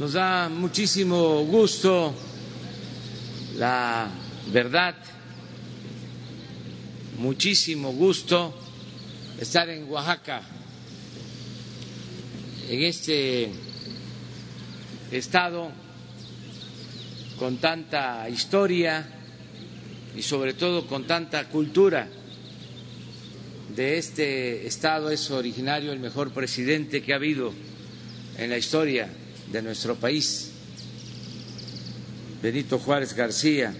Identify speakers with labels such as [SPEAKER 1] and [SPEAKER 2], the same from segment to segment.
[SPEAKER 1] Nos da muchísimo gusto, la verdad, muchísimo gusto estar en Oaxaca, en este estado con tanta historia y sobre todo con tanta cultura. De este estado es originario el mejor presidente que ha habido en la historia de nuestro país, Benito Juárez García.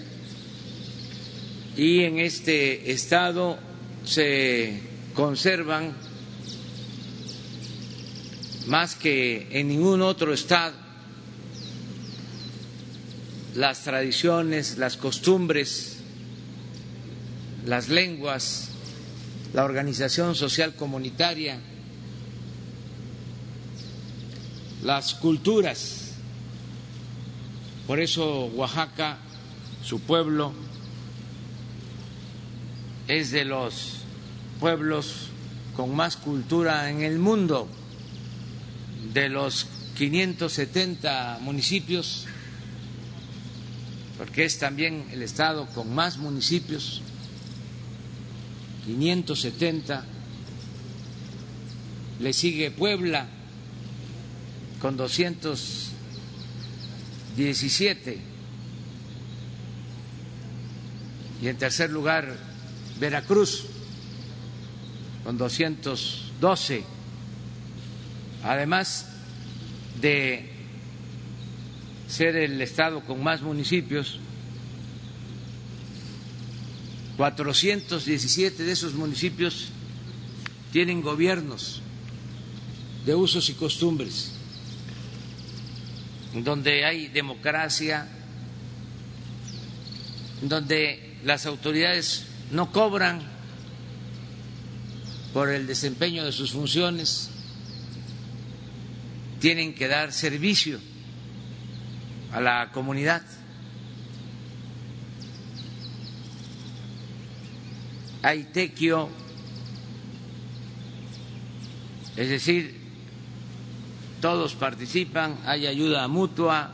[SPEAKER 1] Y en este estado se conservan más que en ningún otro estado las tradiciones, las costumbres, las lenguas, la organización social comunitaria, las culturas. Por eso Oaxaca, su pueblo, es de los pueblos con más cultura en el mundo. De los 570 municipios, porque es también el estado con más municipios, 570, le sigue Puebla con 217 y en tercer lugar Veracruz con 212, además de ser el estado con más municipios, 417 de esos municipios tienen gobiernos de usos y costumbres, donde hay democracia, donde las autoridades no cobran por el desempeño de sus funciones, tienen que dar servicio a la comunidad. Hay tequio, es decir, todos participan, hay ayuda mutua.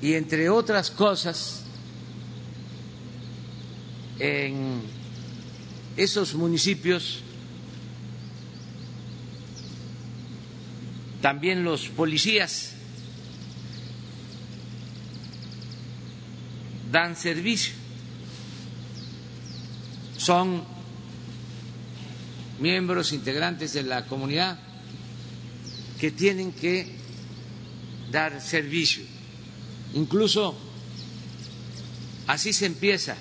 [SPEAKER 1] Y entre otras cosas, en esos municipios también los policías dan servicio, son miembros integrantes de la comunidad que tienen que dar servicio. Incluso así se empieza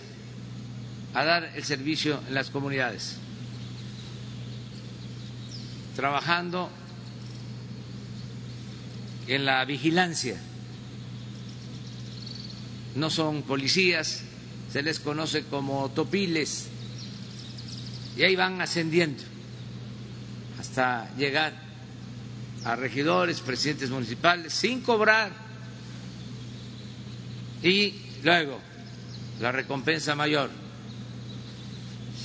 [SPEAKER 1] a dar el servicio en las comunidades, trabajando en la vigilancia. No son policías, se les conoce como topiles, y ahí van ascendiendo hasta llegar a regidores, presidentes municipales, sin cobrar. Y luego, la recompensa mayor,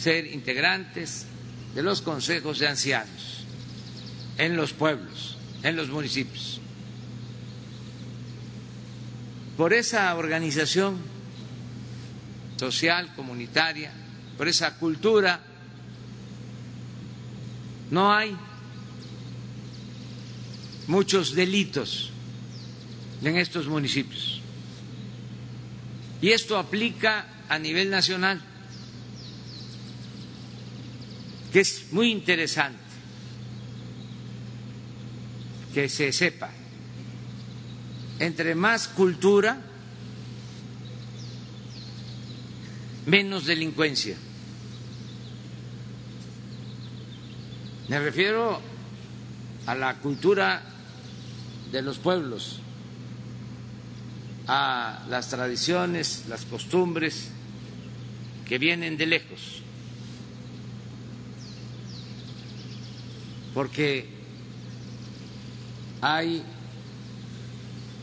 [SPEAKER 1] ser integrantes de los consejos de ancianos en los pueblos, en los municipios. Por esa organización social, comunitaria, por esa cultura, no hay muchos delitos en estos municipios. Y esto aplica a nivel nacional, que es muy interesante que se sepa. Entre más cultura, menos delincuencia. Me refiero a la cultura de los pueblos, a las tradiciones, las costumbres que vienen de lejos. Porque hay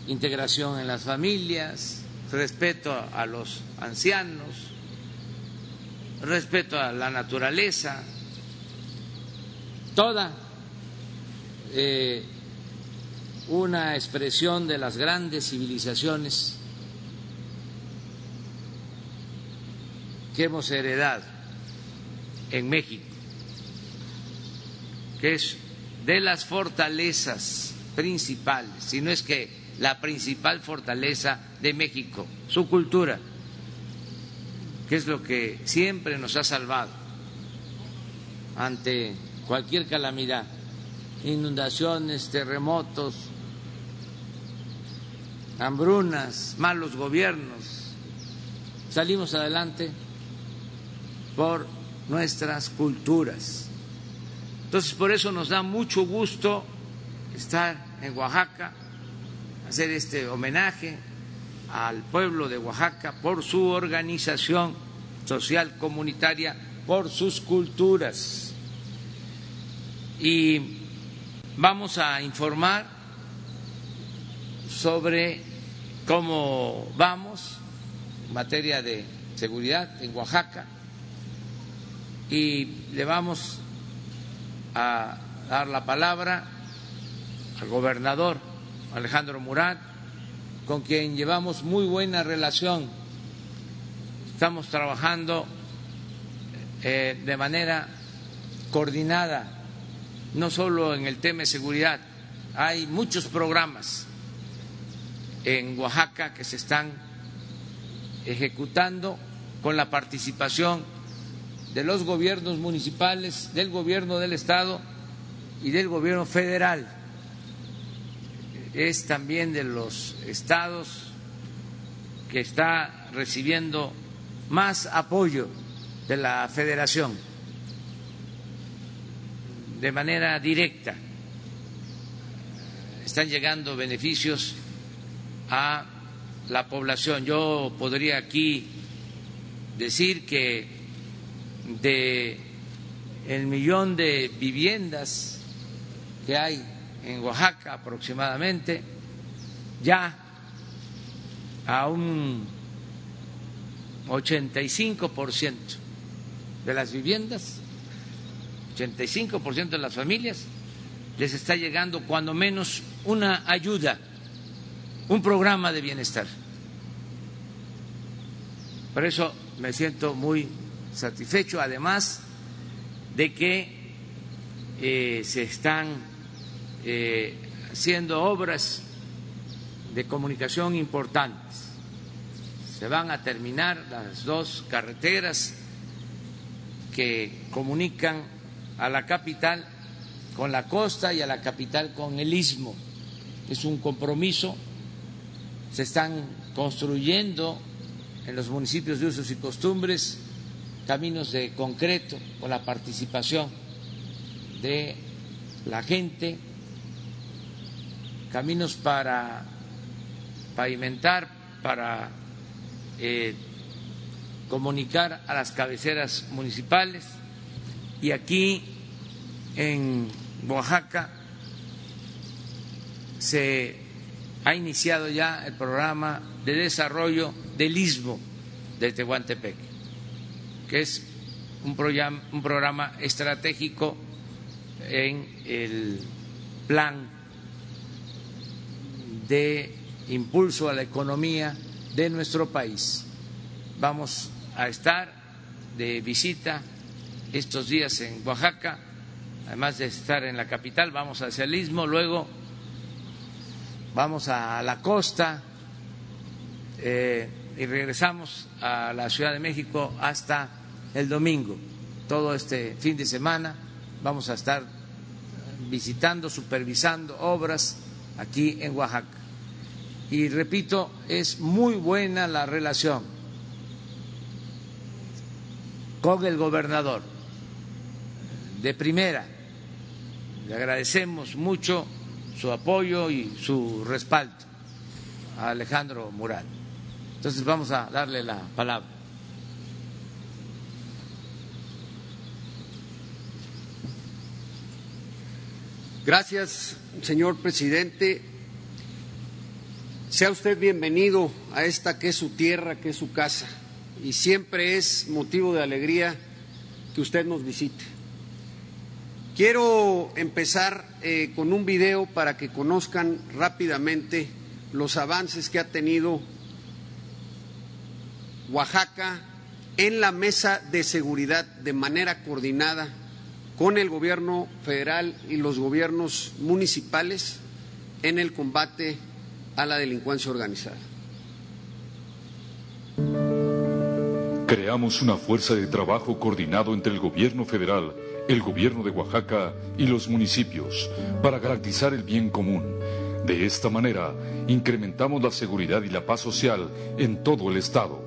[SPEAKER 1] integración en las familias, respeto a los ancianos, respeto a la naturaleza, toda eh, una expresión de las grandes civilizaciones que hemos heredado en México, que es de las fortalezas principales, si no es que la principal fortaleza de México, su cultura, que es lo que siempre nos ha salvado ante cualquier calamidad, inundaciones, terremotos, hambrunas, malos gobiernos. Salimos adelante por nuestras culturas. Entonces, por eso nos da mucho gusto estar en Oaxaca, hacer este homenaje al pueblo de Oaxaca por su organización social comunitaria, por sus culturas. Y vamos a informar sobre cómo vamos en materia de seguridad en Oaxaca y le vamos a dar la palabra al gobernador Alejandro Murat, con quien llevamos muy buena relación. Estamos trabajando eh, de manera coordinada, no solo en el tema de seguridad, hay muchos programas en Oaxaca que se están ejecutando con la participación de los gobiernos municipales, del gobierno del Estado y del gobierno federal. Es también de los estados que está recibiendo más apoyo de la federación de manera directa. Están llegando beneficios a la población. Yo podría aquí decir que de el millón de viviendas que hay en Oaxaca aproximadamente, ya a un 85% de las viviendas, 85% de las familias les está llegando cuando menos una ayuda un programa de bienestar. Por eso me siento muy satisfecho, además de que eh, se están eh, haciendo obras de comunicación importantes. Se van a terminar las dos carreteras que comunican a la capital con la costa y a la capital con el istmo. Es un compromiso se están construyendo en los municipios de usos y costumbres caminos de concreto con la participación de la gente, caminos para pavimentar, para eh, comunicar a las cabeceras municipales y aquí en Oaxaca se ha iniciado ya el programa de desarrollo del istmo de Tehuantepec, que es un programa, un programa estratégico en el plan de impulso a la economía de nuestro país. Vamos a estar de visita estos días en Oaxaca, además de estar en la capital, vamos hacia el luego vamos a la costa eh, y regresamos a la Ciudad de México hasta el domingo. Todo este fin de semana vamos a estar visitando, supervisando obras aquí en Oaxaca. Y repito, es muy buena la relación con el gobernador, de primera. Le agradecemos mucho su apoyo y su respaldo a Alejandro Mural. Entonces vamos a darle la palabra.
[SPEAKER 2] Gracias, señor presidente. Sea usted bienvenido a esta que es su tierra, que es su casa, y siempre es motivo de alegría que usted nos visite. Quiero empezar eh, con un video para que conozcan rápidamente los avances que ha tenido Oaxaca en la mesa de seguridad de manera coordinada con el gobierno federal y los gobiernos municipales en el combate a la delincuencia organizada.
[SPEAKER 3] Creamos una fuerza de trabajo coordinado entre el gobierno federal, el gobierno de Oaxaca y los municipios para garantizar el bien común. De esta manera, incrementamos la seguridad y la paz social en todo el estado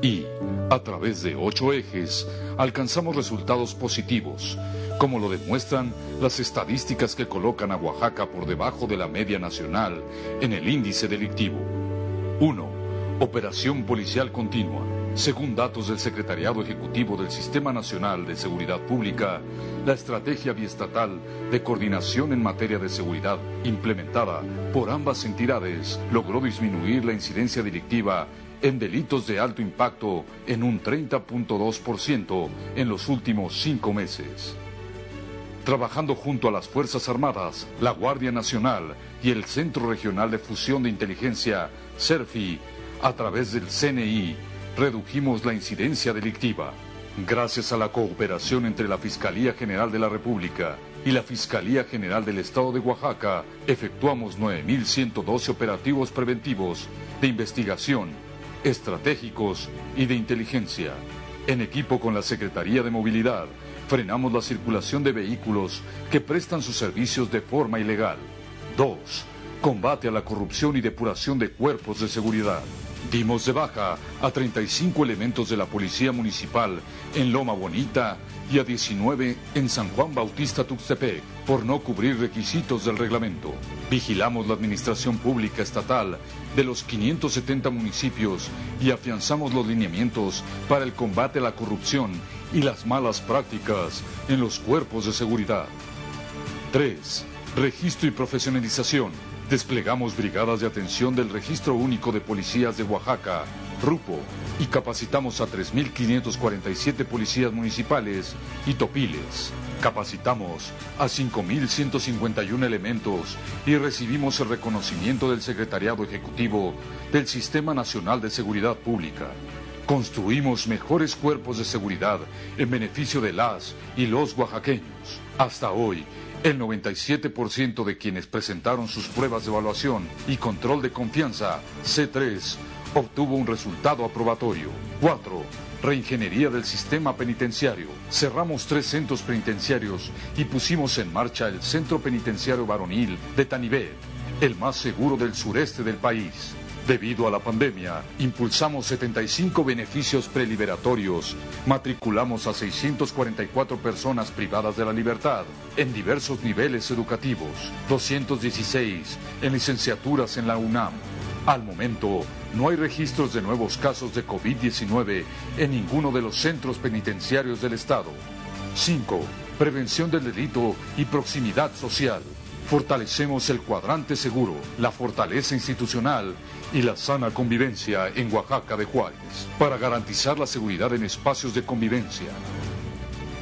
[SPEAKER 3] y, a través de ocho ejes, alcanzamos resultados positivos, como lo demuestran las estadísticas que colocan a Oaxaca por debajo de la media nacional en el índice delictivo. 1. Operación policial continua. Según datos del Secretariado Ejecutivo del Sistema Nacional de Seguridad Pública, la estrategia biestatal de coordinación en materia de seguridad implementada por ambas entidades logró disminuir la incidencia delictiva en delitos de alto impacto en un 30.2% en los últimos cinco meses. Trabajando junto a las Fuerzas Armadas, la Guardia Nacional y el Centro Regional de Fusión de Inteligencia, CERFI, a través del CNI, redujimos la incidencia delictiva. Gracias a la cooperación entre la Fiscalía General de la República y la Fiscalía General del Estado de Oaxaca, efectuamos 9.112 operativos preventivos de investigación estratégicos y de inteligencia. En equipo con la Secretaría de Movilidad, frenamos la circulación de vehículos que prestan sus servicios de forma ilegal. 2. Combate a la corrupción y depuración de cuerpos de seguridad. Dimos de baja a 35 elementos de la Policía Municipal en Loma Bonita y a 19 en San Juan Bautista Tuxtepec por no cubrir requisitos del reglamento. Vigilamos la administración pública estatal de los 570 municipios y afianzamos los lineamientos para el combate a la corrupción y las malas prácticas en los cuerpos de seguridad. 3. Registro y profesionalización. Desplegamos brigadas de atención del Registro Único de Policías de Oaxaca, RUPO, y capacitamos a 3.547 policías municipales y topiles. Capacitamos a 5.151 elementos y recibimos el reconocimiento del Secretariado Ejecutivo del Sistema Nacional de Seguridad Pública. Construimos mejores cuerpos de seguridad en beneficio de las y los oaxaqueños. Hasta hoy, el 97% de quienes presentaron sus pruebas de evaluación y control de confianza C3 obtuvo un resultado aprobatorio. 4. Reingeniería del sistema penitenciario. Cerramos tres centros penitenciarios y pusimos en marcha el Centro Penitenciario Varonil de Tanibet, el más seguro del sureste del país. Debido a la pandemia, impulsamos 75 beneficios preliberatorios, matriculamos a 644 personas privadas de la libertad en diversos niveles educativos, 216 en licenciaturas en la UNAM. Al momento, no hay registros de nuevos casos de COVID-19 en ninguno de los centros penitenciarios del Estado. 5. Prevención del delito y proximidad social. Fortalecemos el cuadrante seguro, la fortaleza institucional y la sana convivencia en Oaxaca de Juárez para garantizar la seguridad en espacios de convivencia.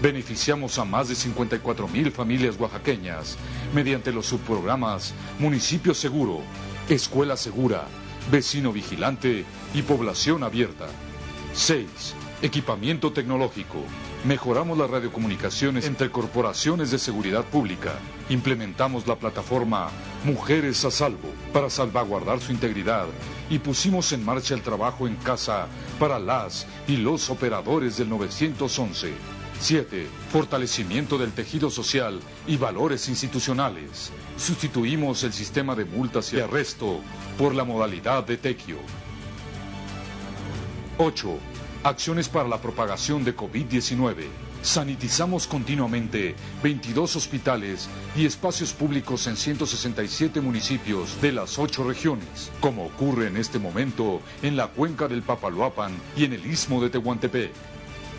[SPEAKER 3] Beneficiamos a más de 54 mil familias oaxaqueñas mediante los subprogramas Municipio Seguro, Escuela Segura, Vecino Vigilante y Población Abierta. 6. Equipamiento tecnológico. Mejoramos las radiocomunicaciones entre corporaciones de seguridad pública. Implementamos la plataforma Mujeres a Salvo para salvaguardar su integridad y pusimos en marcha el trabajo en casa para las y los operadores del 911. 7. Fortalecimiento del tejido social y valores institucionales. Sustituimos el sistema de multas y arresto por la modalidad de tequio. 8. Acciones para la propagación de COVID-19. Sanitizamos continuamente 22 hospitales y espacios públicos en 167 municipios de las 8 regiones, como ocurre en este momento en la cuenca del Papaloapan y en el istmo de Tehuantepec.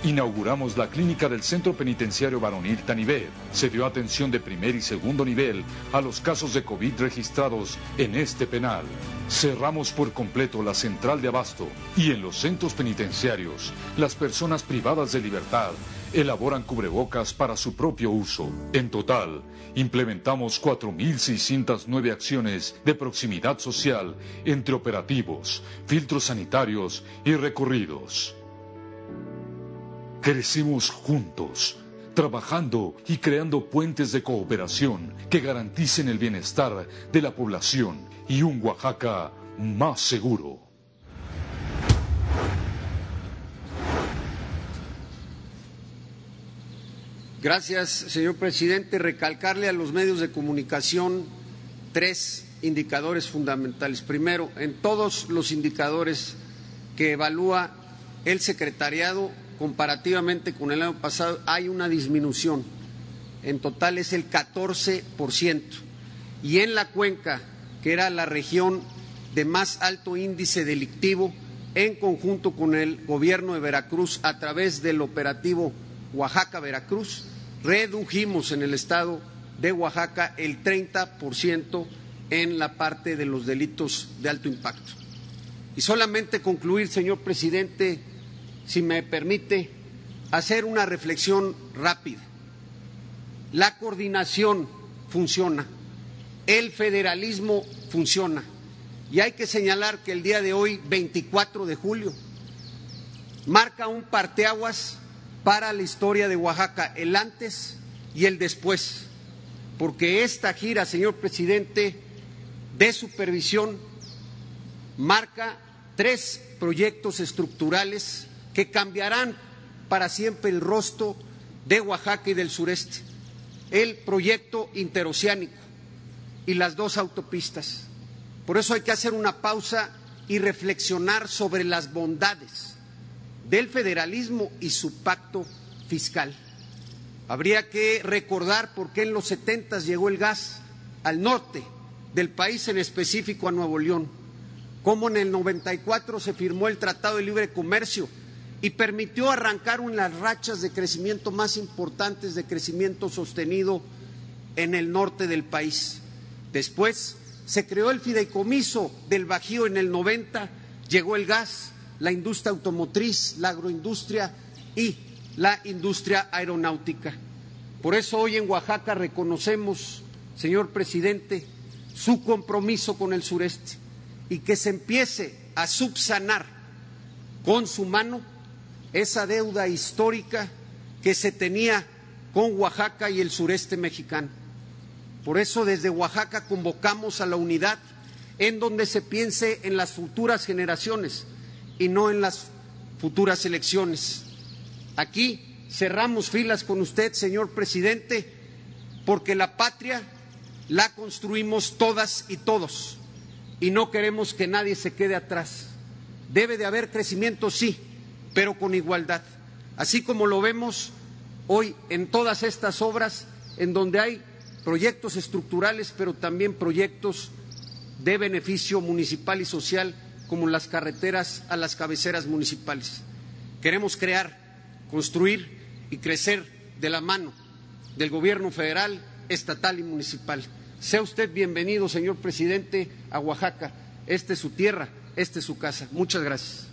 [SPEAKER 3] Inauguramos la clínica del Centro Penitenciario Varonil Tanibet. Se dio atención de primer y segundo nivel a los casos de COVID registrados en este penal. Cerramos por completo la central de abasto y en los centros penitenciarios, las personas privadas de libertad elaboran cubrebocas para su propio uso. En total, implementamos 4.609 acciones de proximidad social entre operativos, filtros sanitarios y recorridos. Crecimos juntos, trabajando y creando puentes de cooperación que garanticen el bienestar de la población y un Oaxaca más seguro.
[SPEAKER 2] Gracias, señor presidente. Recalcarle a los medios de comunicación tres indicadores fundamentales. Primero, en todos los indicadores que evalúa el secretariado comparativamente con el año pasado hay una disminución. En total es el 14%. Y en la cuenca, que era la región de más alto índice delictivo, en conjunto con el gobierno de Veracruz a través del operativo Oaxaca-Veracruz, redujimos en el estado de Oaxaca el 30% en la parte de los delitos de alto impacto. Y solamente concluir, señor presidente, si me permite, hacer una reflexión rápida. La coordinación funciona, el federalismo funciona. Y hay que señalar que el día de hoy, 24 de julio, marca un parteaguas para la historia de Oaxaca, el antes y el después, porque esta gira, señor presidente, de supervisión marca tres proyectos estructurales que cambiarán para siempre el rostro de Oaxaca y del sureste. El proyecto interoceánico y las dos autopistas. Por eso hay que hacer una pausa y reflexionar sobre las bondades del federalismo y su pacto fiscal. Habría que recordar por qué en los 70 llegó el gas al norte del país, en específico a Nuevo León, cómo en el 94 se firmó el Tratado de Libre Comercio y permitió arrancar unas rachas de crecimiento más importantes, de crecimiento sostenido en el norte del país. Después se creó el fideicomiso del Bajío en el 90, llegó el gas, la industria automotriz, la agroindustria y la industria aeronáutica. Por eso hoy en Oaxaca reconocemos, señor presidente, su compromiso con el sureste y que se empiece a subsanar con su mano esa deuda histórica que se tenía con Oaxaca y el sureste mexicano. Por eso desde Oaxaca convocamos a la unidad en donde se piense en las futuras generaciones, y no en las futuras elecciones. Aquí cerramos filas con usted, señor presidente, porque la patria la construimos todas y todos y no queremos que nadie se quede atrás. Debe de haber crecimiento, sí, pero con igualdad. Así como lo vemos hoy en todas estas obras en donde hay proyectos estructurales, pero también proyectos de beneficio municipal y social como las carreteras a las cabeceras municipales. Queremos crear, construir y crecer de la mano del Gobierno federal, estatal y municipal. Sea usted bienvenido, señor presidente, a Oaxaca. Esta es su tierra, esta es su casa. Muchas gracias.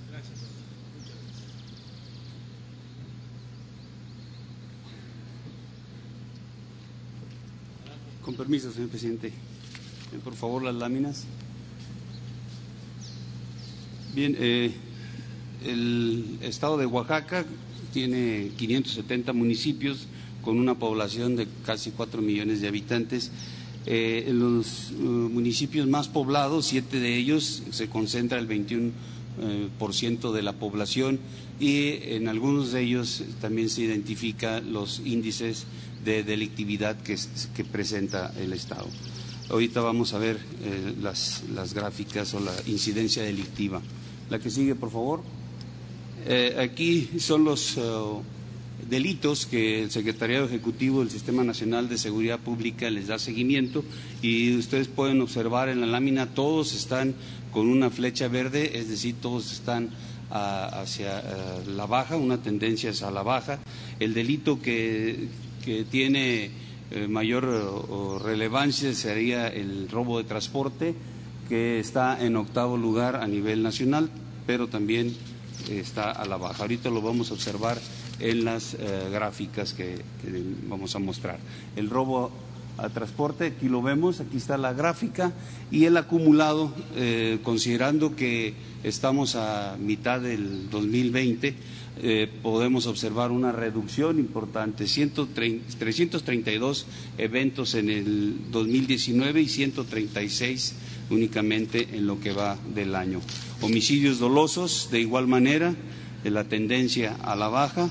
[SPEAKER 4] Con permiso, señor presidente. Por favor, las láminas. Bien, eh, el estado de Oaxaca tiene 570 municipios con una población de casi 4 millones de habitantes. Eh, en los municipios más poblados, siete de ellos, se concentra el 21% eh, de la población y en algunos de ellos también se identifican los índices de delictividad que, presenta el Estado. Ahorita vamos a ver las, las gráficas o la incidencia delictiva. La que sigue, por favor. Eh, aquí son los eh, delitos que el Secretariado Ejecutivo del Sistema Nacional de Seguridad Pública les da seguimiento y ustedes pueden observar en la lámina todos están con una flecha verde, es decir, todos están ah, hacia la baja, una tendencia hacia la baja. El delito que, tiene eh, mayor relevancia sería el robo de transporte que está en octavo lugar a nivel nacional, pero también está a la baja. Ahorita lo vamos a observar en las gráficas que, vamos a mostrar. El robo a transporte, aquí lo vemos, aquí está la gráfica y el acumulado, considerando que estamos a mitad del 2020, eh, podemos observar una reducción importante, 332 eventos en el 2019 y 136 únicamente en lo que va del año. Homicidios dolosos, de igual manera, la tendencia a la baja.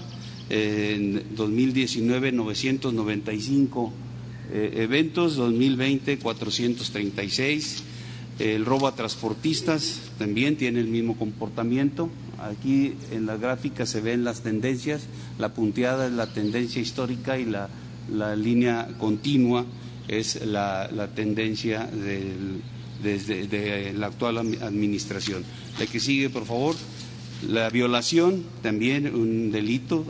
[SPEAKER 4] en 2019, 995 eh, eventos, 2020, 436. El robo a transportistas también tiene el mismo comportamiento. Aquí en la gráfica se ven las tendencias, la punteada es la tendencia histórica y la, línea continua es la, tendencia desde de la actual administración. La que sigue, por favor. La violación, también un delito,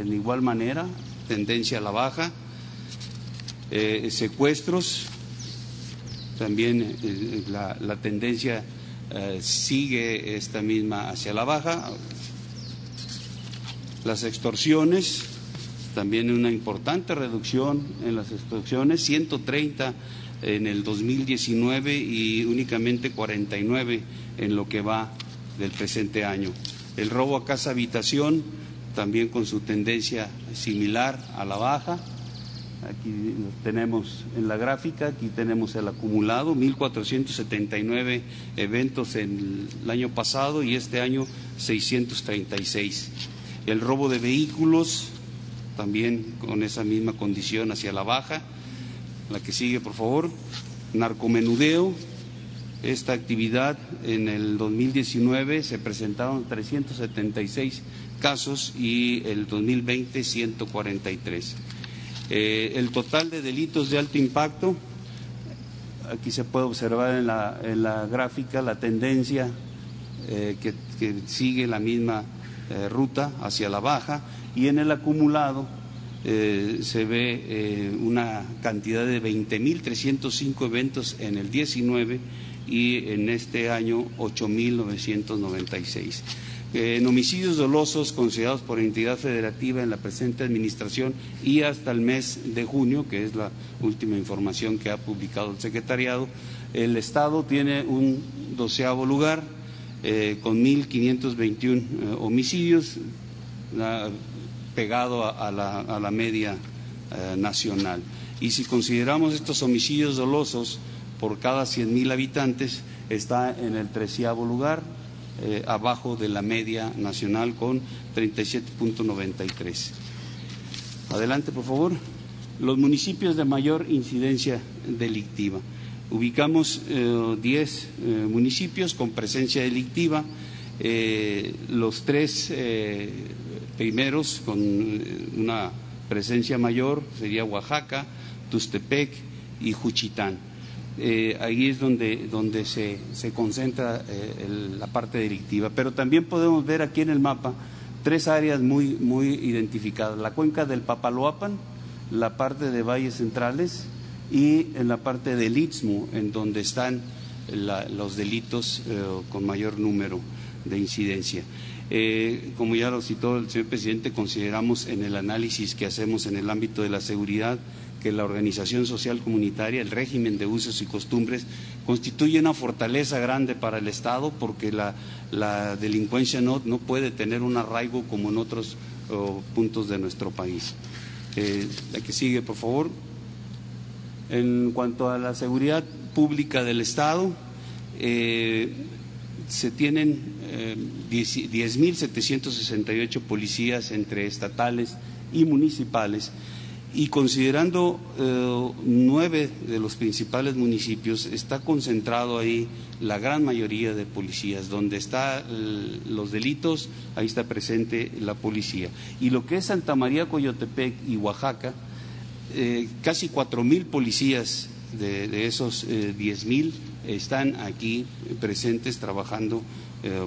[SPEAKER 4] en igual manera, tendencia a la baja. Eh, secuestros, también eh, la tendencia eh, sigue esta misma hacia la baja. Las extorsiones, también una importante reducción en las extorsiones, 130 en el 2019 y únicamente 49 en lo que va del presente año. El robo a casa habitación, también con su tendencia similar a la baja. Aquí tenemos en la gráfica, aquí tenemos el acumulado, 1.479 eventos en el año pasado y este año 636. El robo de vehículos, también con esa misma condición hacia la baja. La que sigue, por favor. Narcomenudeo. Esta actividad en el 2019 se presentaron 376 casos y el 2020 143. Eh, el total de delitos de alto impacto, aquí se puede observar en la, gráfica la tendencia eh, que, sigue la misma eh, ruta hacia la baja y en el acumulado se ve una cantidad de 20.305 eventos en el 19 y en este año 8.996 en homicidios dolosos considerados por entidad federativa en la presente administración y hasta el mes de junio, que es la última información que ha publicado el secretariado, el Estado tiene un doceavo lugar eh, con 1.521 eh, homicidios, pegado a, la, media eh, nacional. Y si consideramos estos homicidios dolosos por cada 100.000 habitantes, está en el treceavo lugar, eh, abajo de la media nacional con 37.93. Adelante, por favor. Los municipios de mayor incidencia delictiva. Ubicamos 10 eh, eh, municipios con presencia delictiva. los tres primeros con una presencia mayor sería Oaxaca, Tustepec y Juchitán eh, ahí es donde, donde se, se concentra eh, la parte delictiva. Pero también podemos ver aquí en el mapa tres áreas muy, muy identificadas. La cuenca del Papaloapan, la parte de valles centrales y en la parte del Istmo, en donde están los delitos eh, con mayor número de incidencia. Eh, como ya lo citó el señor presidente, consideramos en el análisis que hacemos en el ámbito de la seguridad que la organización social comunitaria, el régimen de usos y costumbres, constituye una fortaleza grande para el Estado porque la, delincuencia no, puede tener un arraigo como en otros puntos de nuestro país. Eh, la que sigue, por favor. En cuanto a la seguridad pública del Estado, eh, se tienen eh, 10.768 policías entre estatales y municipales y considerando eh, nueve de los principales municipios, está concentrado ahí la gran mayoría de policías. Donde están los delitos, ahí está presente la policía. Y lo que es Santa María Coyotepec y Oaxaca, eh, casi cuatro mil policías de, esos eh, diez mil están aquí presentes trabajando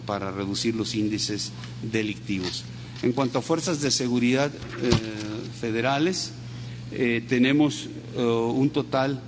[SPEAKER 4] para reducir los índices delictivos. En cuanto a fuerzas de seguridad federales, eh, tenemos eh, un total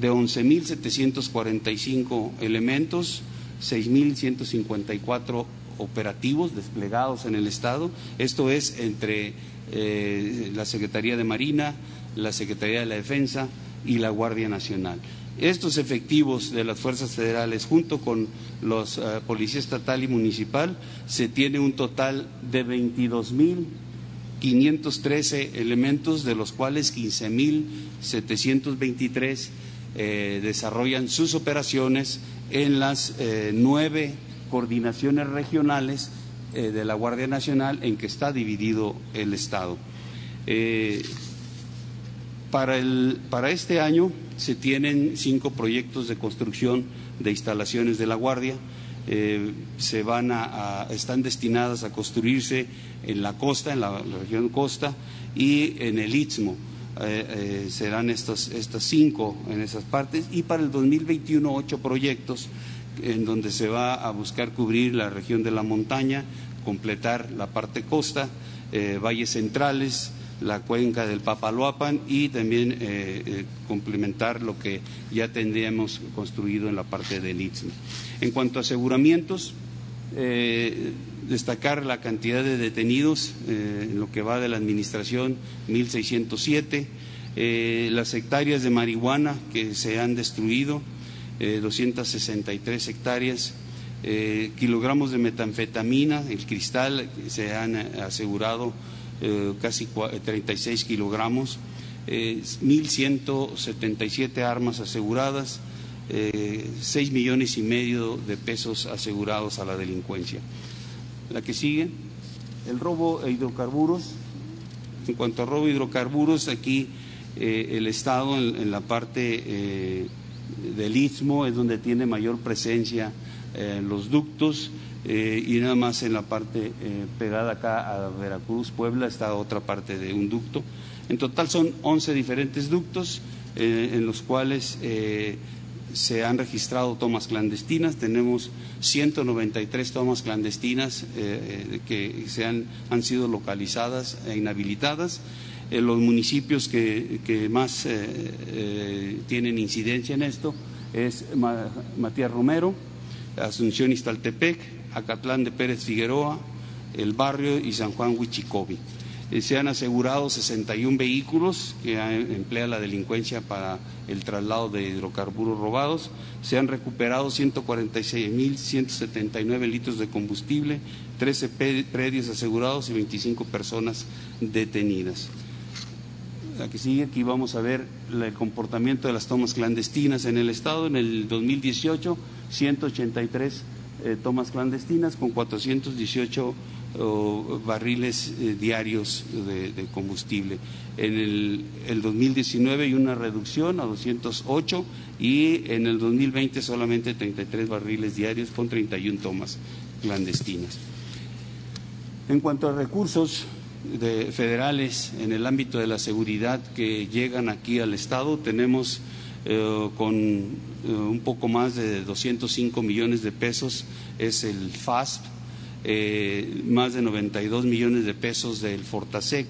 [SPEAKER 4] de 11.745 elementos, 6.154 operativos desplegados en el Estado. Esto es entre la Secretaría de Marina, la Secretaría de la Defensa y la Guardia Nacional. Estos efectivos de las fuerzas federales, junto con los Policía Estatal y Municipal, se tiene un total de 22.513 elementos, de los cuales 15.723 desarrollan sus operaciones en las nueve coordinaciones regionales de la Guardia Nacional en que está dividido el Estado. Para, el, para, este año se tienen cinco proyectos de construcción de instalaciones de la Guardia. Eh, se van a, están destinadas a construirse en la costa, en la, región costa y en el Istmo. Eh, eh, serán estos, estas cinco en esas partes. Y para el 2021, ocho proyectos en donde se va a buscar cubrir la región de la montaña, completar la parte costa, valles centrales, la cuenca del Papaloapan y también eh, eh, complementar lo que ya tendríamos construido en la parte del Istmo. En cuanto a aseguramientos, eh, destacar la cantidad de detenidos en lo que va de la administración, 1.607, las hectáreas de marihuana que se han destruido, 263 hectáreas, eh, kilogramos de metanfetamina, el cristal, se han asegurado eh, casi 36 kilogramos, eh, 1.177 armas aseguradas, eh, 6 millones y medio de pesos asegurados a la delincuencia. La que sigue, el robo de hidrocarburos. En cuanto a robo de hidrocarburos, aquí eh, el Estado en, la parte eh, del istmo es donde tiene mayor presencia eh, los ductos eh, y nada más en la parte eh, pegada acá a Veracruz, Puebla, está otra parte de un ducto. En total son 11 diferentes ductos en los cuales se han registrado tomas clandestinas. Tenemos 193 tomas clandestinas que se han, han, sido localizadas e inhabilitadas. los municipios que, que más tienen incidencia en esto es Matías Romero, Asunción Iztaltepec, Acatlán de Pérez Figueroa, El Barrio y San Juan Huichicobi. Eh, se han asegurado 61 vehículos que emplea la delincuencia para el traslado de hidrocarburos robados. Se han recuperado 146.179 litros de combustible, 13 predios asegurados y 25 personas detenidas. La que sigue, aquí vamos a ver el comportamiento de las tomas clandestinas en el Estado. En el 2018, 183 eh, tomas clandestinas con 418 oh, barriles eh, diarios de, combustible. En el, el, 2019 hay una reducción a 208 y en el 2020 solamente 33 barriles diarios con 31 tomas clandestinas. En cuanto a recursos de, federales en el ámbito de la seguridad que llegan aquí al Estado, tenemos eh, con eh, un poco más de 205 millones de pesos es el FASP, eh, más de 92 millones de pesos del Fortasec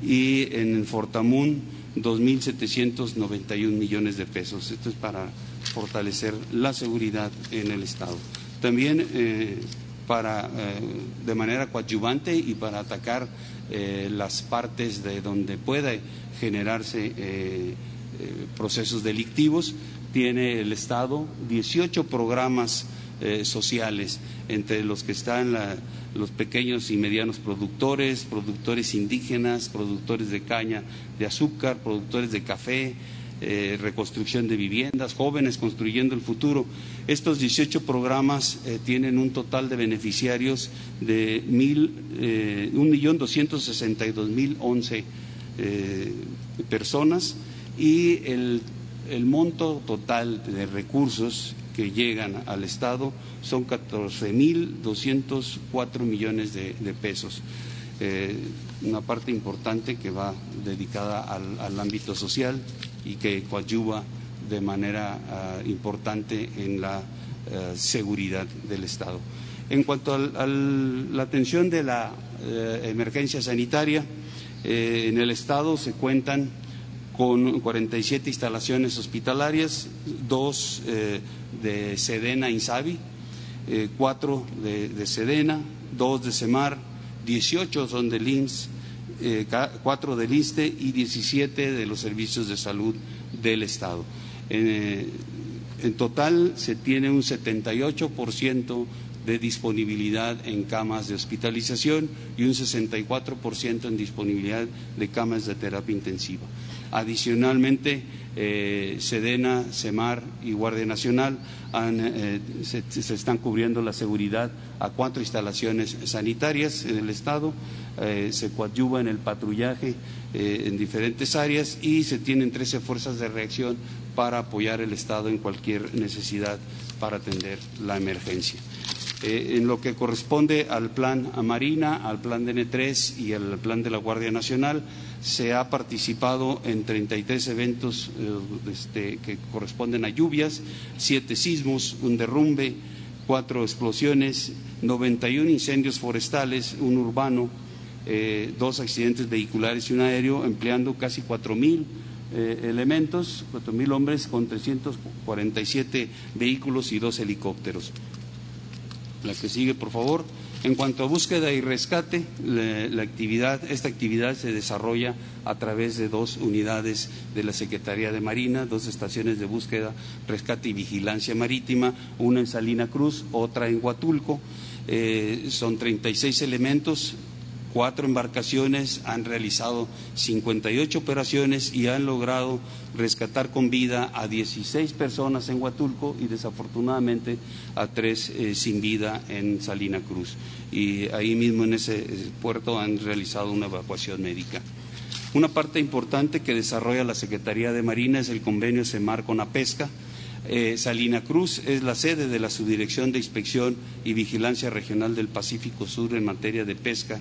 [SPEAKER 4] y en el Fortamun 2.791 millones de pesos. Esto es para fortalecer la seguridad en el Estado. También para, de manera coadyuvante y para atacar las partes de donde pueda generarse eh, procesos delictivos. Tiene el Estado 18 programas eh, sociales, entre los que están los pequeños y medianos productores, productores indígenas, productores de caña de azúcar, productores de café, eh, reconstrucción de viviendas, jóvenes construyendo el futuro. Estos 18 programas tienen un total de beneficiarios de mil, eh, 1.262.011 personas y el, el monto total de recursos que llegan al Estado son 14.204 millones de, de pesos. Eh, una parte importante que va dedicada al, al, ámbito social y que coadyuva de manera uh, importante en la uh, seguridad del Estado. En cuanto a la atención de la uh, emergencia sanitaria, eh, en el Estado se cuentan con 47 instalaciones hospitalarias, dos eh, de Sedena Insabi, cuatro de, Sedena, dos de Semar, 18 son de IMSS, cuatro del ISTE y 17 de los servicios de salud del Estado. en total se tiene un 78% de disponibilidad en camas de hospitalización y un 64% en disponibilidad de camas de terapia intensiva. Adicionalmente, eh, Sedena, Semar y Guardia Nacional eh, se, están cubriendo la seguridad a cuatro instalaciones sanitarias en el Estado, eh, se coadyuva en el patrullaje en diferentes áreas y se tienen 13 fuerzas de reacción para apoyar el Estado en cualquier necesidad para atender la emergencia. En lo que corresponde al plan a Marina, al plan de N3 y al plan de la Guardia Nacional, se ha participado en 33 eventos eh, este, que corresponden a lluvias, siete sismos, un derrumbe, cuatro explosiones, 91 incendios forestales, un urbano, eh, dos accidentes vehiculares y un aéreo, empleando casi 4.000 elementos, 4.000 hombres con 347 vehículos y dos helicópteros. La que sigue, por favor. En cuanto a búsqueda y rescate, la, actividad, esta actividad se desarrolla a través de dos unidades de la Secretaría de Marina, dos estaciones de búsqueda, rescate y vigilancia marítima, una en Salina Cruz, otra en Huatulco. Eh, son 36 elementos cuatro embarcaciones han realizado 58 operaciones y han logrado rescatar con vida a 16 personas en Huatulco y desafortunadamente a tres eh, sin vida en Salina Cruz. Y ahí mismo en ese eh, puerto han realizado una evacuación médica. Una parte importante que desarrolla la Secretaría de Marina es el convenio CEMAR con la pesca. Eh, Salina Cruz es la sede de la Subdirección de Inspección y Vigilancia Regional del Pacífico Sur en materia de pesca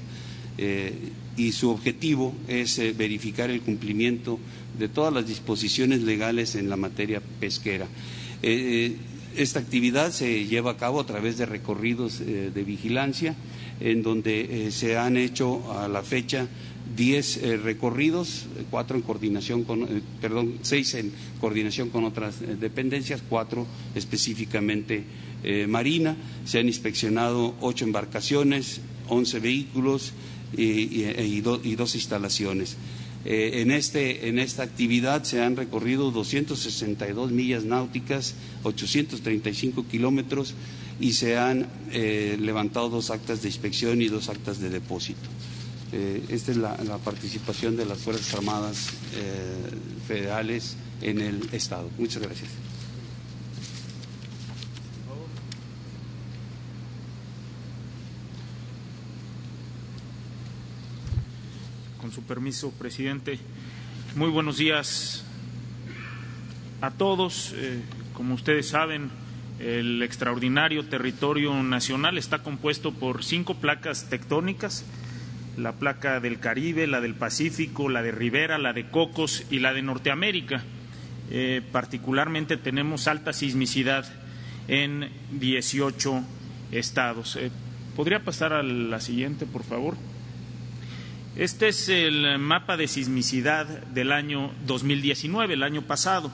[SPEAKER 4] eh, y su objetivo es eh, verificar el cumplimiento de todas las disposiciones legales en la materia pesquera. Eh, esta actividad se lleva a cabo a través de recorridos de vigilancia, en donde se han hecho a la fecha diez recorridos, cuatro en coordinación con, perdón, seis en coordinación con otras dependencias, cuatro específicamente marina. Se han inspeccionado ocho embarcaciones, once vehículos, y, dos instalaciones. Eh, en, este, en, esta actividad se han recorrido 262 millas náuticas, 835 kilómetros y se han eh, levantado dos actas de inspección y dos actas de depósito. Eh, esta es la, la, participación de las Fuerzas Armadas federales en el Estado. Muchas gracias.
[SPEAKER 5] Su permiso, presidente. Muy buenos días a todos. Eh, como ustedes saben, el extraordinario territorio nacional está compuesto por cinco placas tectónicas, la placa del Caribe, la del Pacífico, la de Rivera, la de Cocos y la de Norteamérica. Eh, particularmente tenemos alta sismicidad en 18 estados. Eh, ¿Podría pasar a la siguiente, por favor? Este es el mapa de sismicidad del año 2019, el año pasado.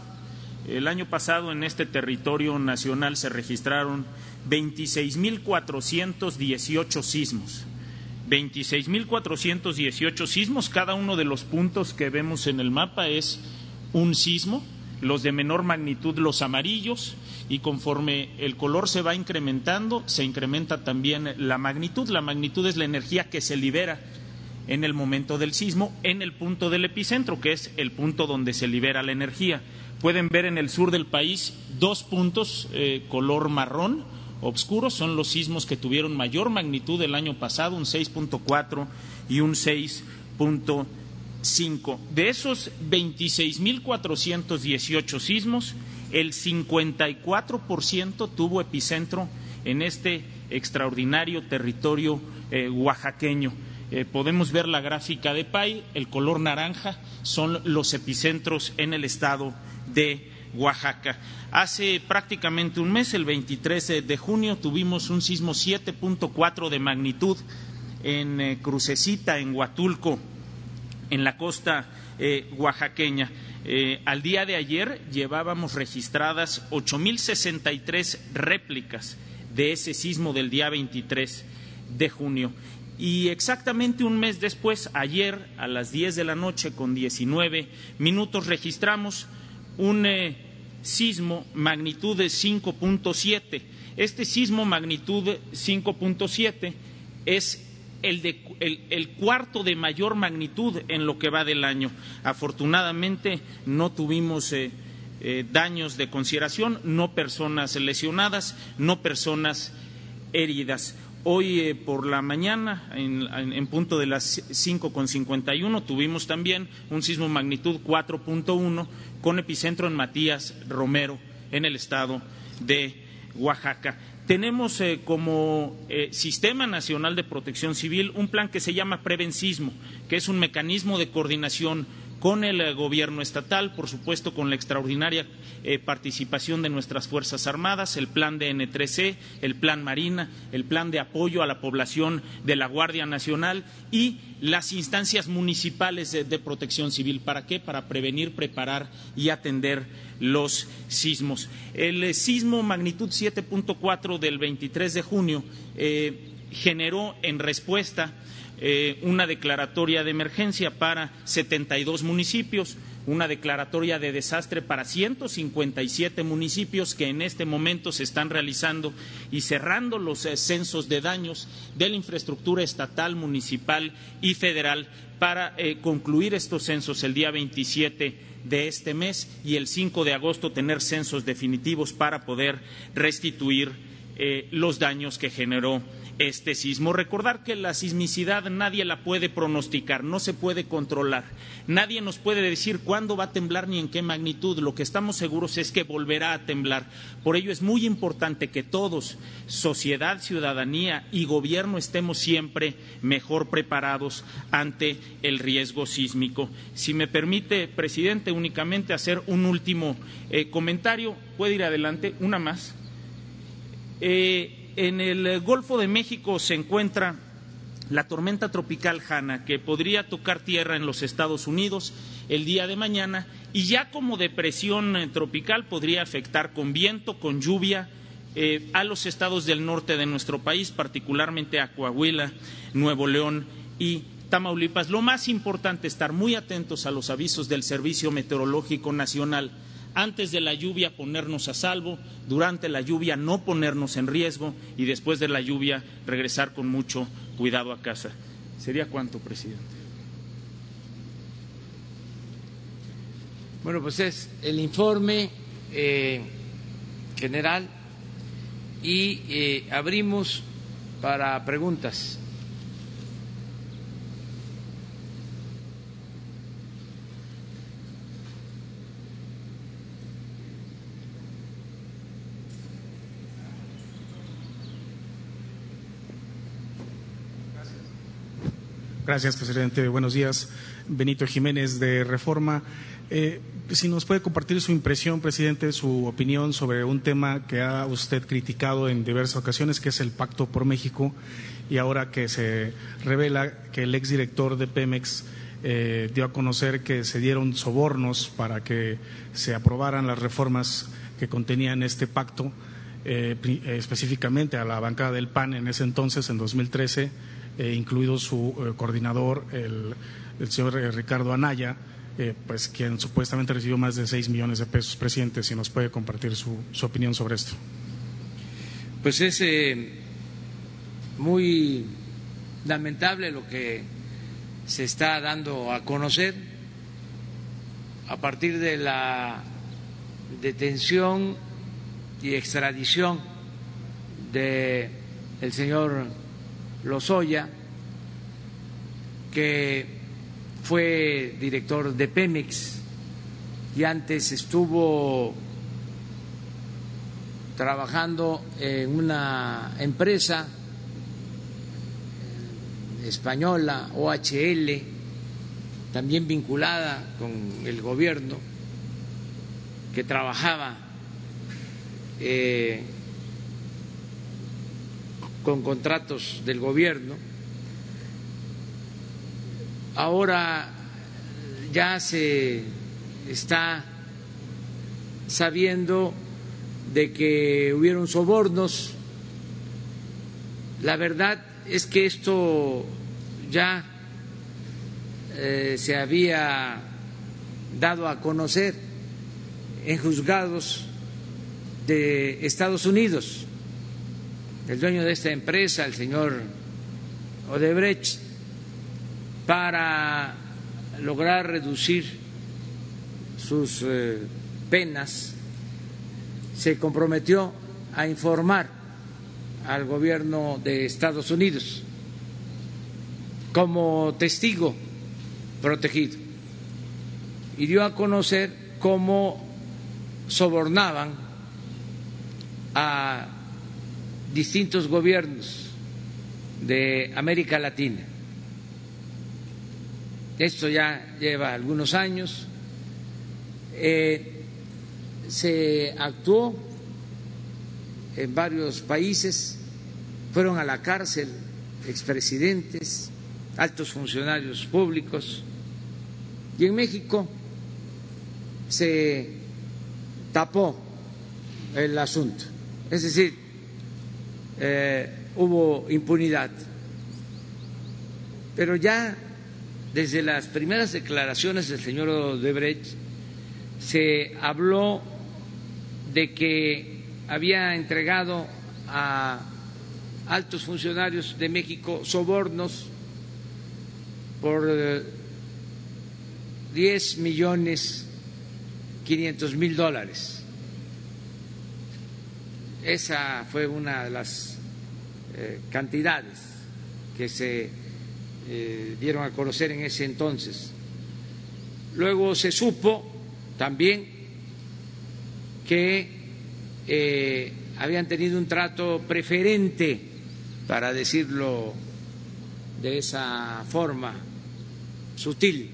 [SPEAKER 5] El año pasado en este territorio nacional se registraron 26.418 sismos. 26.418 sismos, cada uno de los puntos que vemos en el mapa es un sismo, los de menor magnitud los amarillos, y conforme el color se va incrementando, se incrementa también la magnitud. La magnitud es la energía que se libera en el momento del sismo en el punto del epicentro, que es el punto donde se libera la energía. Pueden ver en el sur del país dos puntos eh, color marrón oscuro, son los sismos que tuvieron mayor magnitud el año pasado, un 6.4 y un 6.5. De esos 26.418 sismos, el 54% tuvo epicentro en este extraordinario territorio eh, oaxaqueño. Eh, podemos ver la gráfica de PAI, el color naranja son los epicentros en el estado de Oaxaca. Hace prácticamente un mes, el 23 de junio, tuvimos un sismo 7.4 de magnitud en eh, Crucecita, en Huatulco, en la costa eh, oaxaqueña. al día de ayer llevábamos registradas 8.063 réplicas de ese sismo del día 23 de junio. Y exactamente un mes después, ayer a las 10 de la noche con 19 minutos, registramos un eh, sismo magnitud de 5.7. Este sismo magnitud 5.7 es el, cuarto de mayor magnitud en lo que va del año. Afortunadamente no tuvimos eh, eh, daños de consideración, no personas lesionadas, no personas heridas. Hoy eh, por la mañana, en, punto de las 5.51, tuvimos también un sismo magnitud 4.1 con epicentro en Matías Romero, en el estado de Oaxaca. Tenemos eh, como eh, Sistema Nacional de Protección Civil un plan que se llama Prevensismo, que es un mecanismo de coordinación con el eh, gobierno estatal, por supuesto con la extraordinaria eh, participación de nuestras Fuerzas Armadas, el plan de N3C, el plan Marina, el plan de apoyo a la población de la Guardia Nacional y las instancias municipales de, protección civil. ¿Para qué? Para prevenir, preparar y atender los sismos. El eh, sismo magnitud 7.4 del 23 de junio generó en respuesta eh, una declaratoria de emergencia para 72 municipios, una declaratoria de desastre para 157 municipios que en este momento se están realizando y cerrando los eh, censos de daños de la infraestructura estatal, municipal y federal para eh, concluir estos censos el día 27 de este mes y el 5 de agosto tener censos definitivos para poder restituir los daños que generó este sismo. Recordar que la sismicidad nadie la puede pronosticar, no se puede controlar. Nadie nos puede decir cuándo va a temblar ni en qué magnitud. Lo que estamos seguros es que volverá a temblar. Por ello es muy importante que todos, sociedad, ciudadanía y gobierno, estemos siempre mejor preparados ante el riesgo sísmico. Si me permite, presidente, únicamente hacer un último eh, comentario. Puede ir adelante, una más. Eh, en el Golfo de México se encuentra la tormenta tropical Hanna, que podría tocar tierra en los Estados Unidos el día de mañana y ya como depresión eh, tropical podría afectar con viento, con lluvia, eh, a los estados del norte de nuestro país, particularmente a Coahuila, Nuevo León y Tamaulipas. Lo más importante es estar muy atentos a los avisos del Servicio Meteorológico Nacional antes de la lluvia ponernos a salvo, durante la lluvia no ponernos en riesgo y después de la lluvia regresar con mucho cuidado a casa. ¿Sería cuánto, presidente?
[SPEAKER 1] Bueno, pues es el informe eh, general y eh, abrimos para preguntas.
[SPEAKER 6] Gracias, presidente. Buenos días. Benito Jiménez de Reforma. Eh, si nos puede compartir su impresión, presidente, su opinión sobre un tema que ha usted criticado en diversas ocasiones, que es el Pacto por México, y ahora que se revela que el exdirector de Pemex eh, dio a conocer que se dieron sobornos para que se aprobaran las reformas que contenían este pacto, eh, específicamente a la bancada del PAN en ese entonces, en 2013 eh, incluido su eh, coordinador, el, señor eh, Ricardo Anaya, pues quien supuestamente recibió más de 6 millones de pesos. Presidente, si nos puede compartir su, opinión sobre esto.
[SPEAKER 1] Pues es muy lamentable lo que se está dando a conocer a partir de la detención y extradición de señor Lozoya, que fue director de Pemex y antes estuvo trabajando en una empresa española, OHL, también vinculada con el gobierno, que trabajaba eh, con contratos del gobierno. Ahora ya se está sabiendo de que hubieron sobornos La verdad es que esto ya eh, se había dado a conocer en juzgados de Estados Unidos. El dueño de esta empresa, el señor Odebrecht, para lograr reducir sus eh, penas, se comprometió a informar al gobierno de Estados Unidos como testigo protegido y dio a conocer cómo sobornaban a distintos gobiernos de América Latina. Esto ya lleva algunos años. Eh, se actuó en varios países, fueron a la cárcel expresidentes, altos funcionarios públicos, y en México se tapó el asunto. Es decir, eh, hubo impunidad. Pero ya desde las primeras declaraciones del señor Odebrecht se habló de que había entregado a altos funcionarios de México sobornos por 10 eh, millones 500 mil dólares. Esa fue una de las eh, cantidades que se eh, dieron a conocer en ese entonces. Luego se supo también que habían tenido un trato preferente, para decirlo de esa forma, sutil,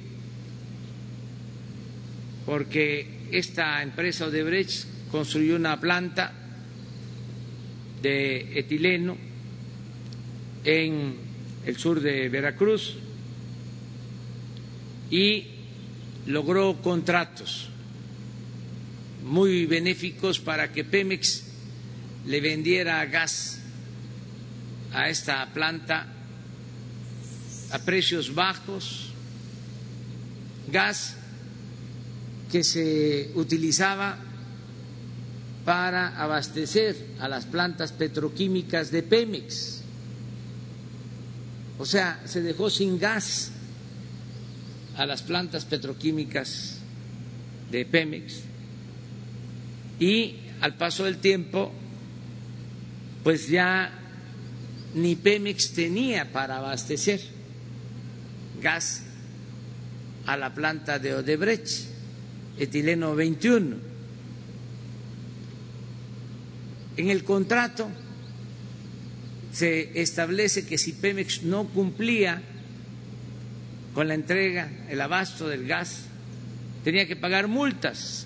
[SPEAKER 1] porque esta empresa Odebrecht construyó una planta de etileno en el sur de Veracruz y logró contratos muy benéficos para que Pemex le vendiera gas a esta planta a precios bajos, gas que se utilizaba para abastecer a las plantas petroquímicas de Pemex. O sea, se dejó sin gas a las plantas petroquímicas de Pemex y al paso del tiempo, pues ya ni Pemex tenía para abastecer gas a la planta de Odebrecht, etileno 21. En el contrato se establece que si Pemex no cumplía con la entrega, el abasto del gas, tenía que pagar multas.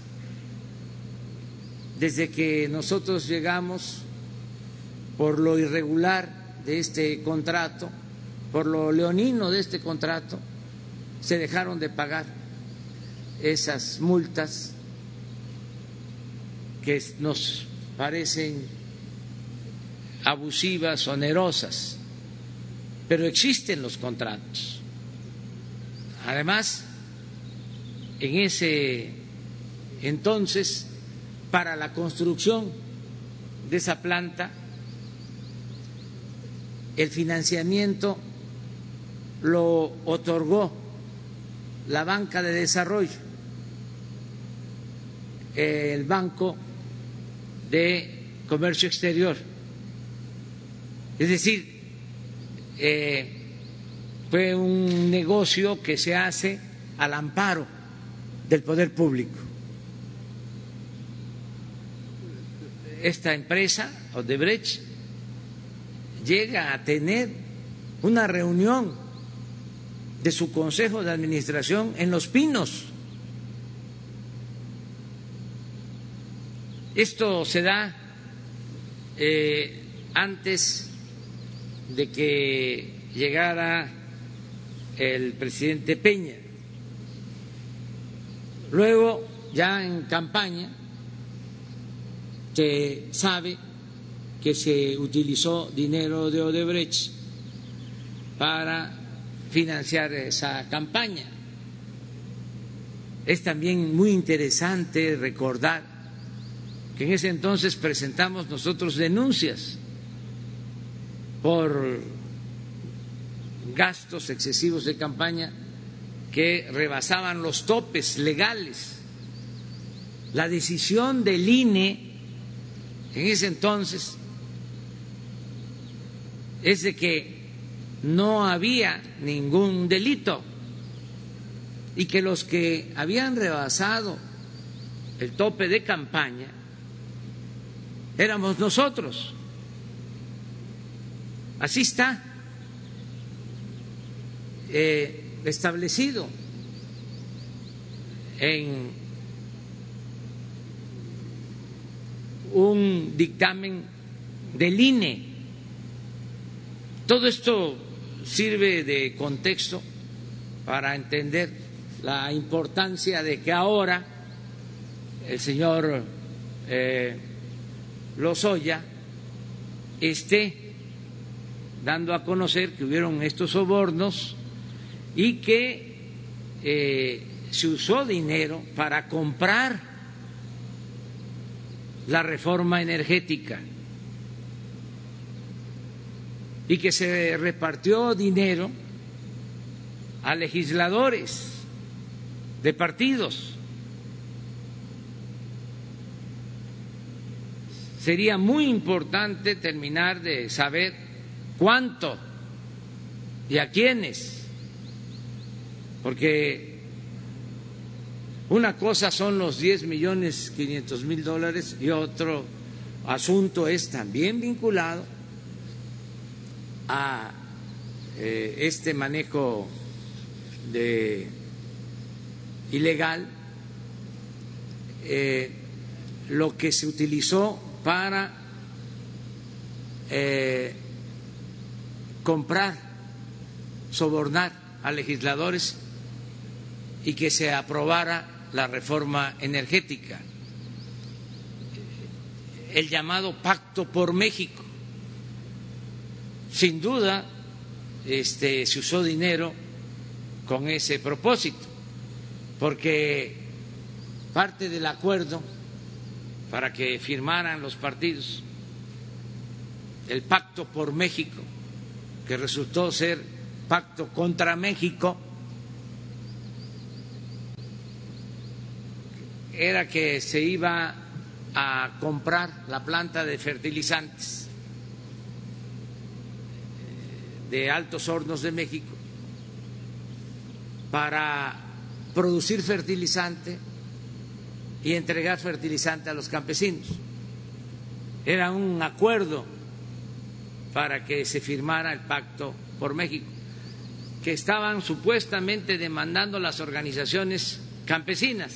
[SPEAKER 1] Desde que nosotros llegamos, por lo irregular de este contrato, por lo leonino de este contrato, se dejaron de pagar esas multas que nos parecen abusivas, onerosas, pero existen los contratos. Además, en ese entonces, para la construcción de esa planta, el financiamiento lo otorgó la banca de desarrollo, el Banco de Comercio Exterior. Es decir, eh, fue un negocio que se hace al amparo del poder público. Esta empresa, Odebrecht, llega a tener una reunión de su consejo de administración en Los Pinos. Esto se da eh, antes de que llegara el presidente Peña. Luego, ya en campaña, se sabe que se utilizó dinero de Odebrecht para financiar esa campaña. Es también muy interesante recordar en ese entonces presentamos nosotros denuncias por gastos excesivos de campaña que rebasaban los topes legales. La decisión del INE en ese entonces es de que no había ningún delito y que los que habían rebasado el tope de campaña éramos nosotros. Así está eh, establecido en un dictamen del INE. Todo esto sirve de contexto para entender la importancia de que ahora el señor eh, Lozoya esté dando a conocer que hubieron estos sobornos y que eh, se usó dinero para comprar la reforma energética y que se repartió dinero a legisladores de partidos. Sería muy importante terminar de saber cuánto y a quiénes, porque una cosa son los 10 millones 500 mil dólares y otro asunto es también vinculado a eh, este manejo de ilegal eh, lo que se utilizó para eh, comprar, sobornar a legisladores y que se aprobara la reforma energética, el llamado Pacto por México. Sin duda, este, se usó dinero con ese propósito porque parte del acuerdo para que firmaran los partidos. El pacto por México, que resultó ser pacto contra México, era que se iba a comprar la planta de fertilizantes de Altos Hornos de México para producir fertilizante y entregar fertilizante a los campesinos. Era un acuerdo para que se firmara el pacto por México, que estaban supuestamente demandando las organizaciones campesinas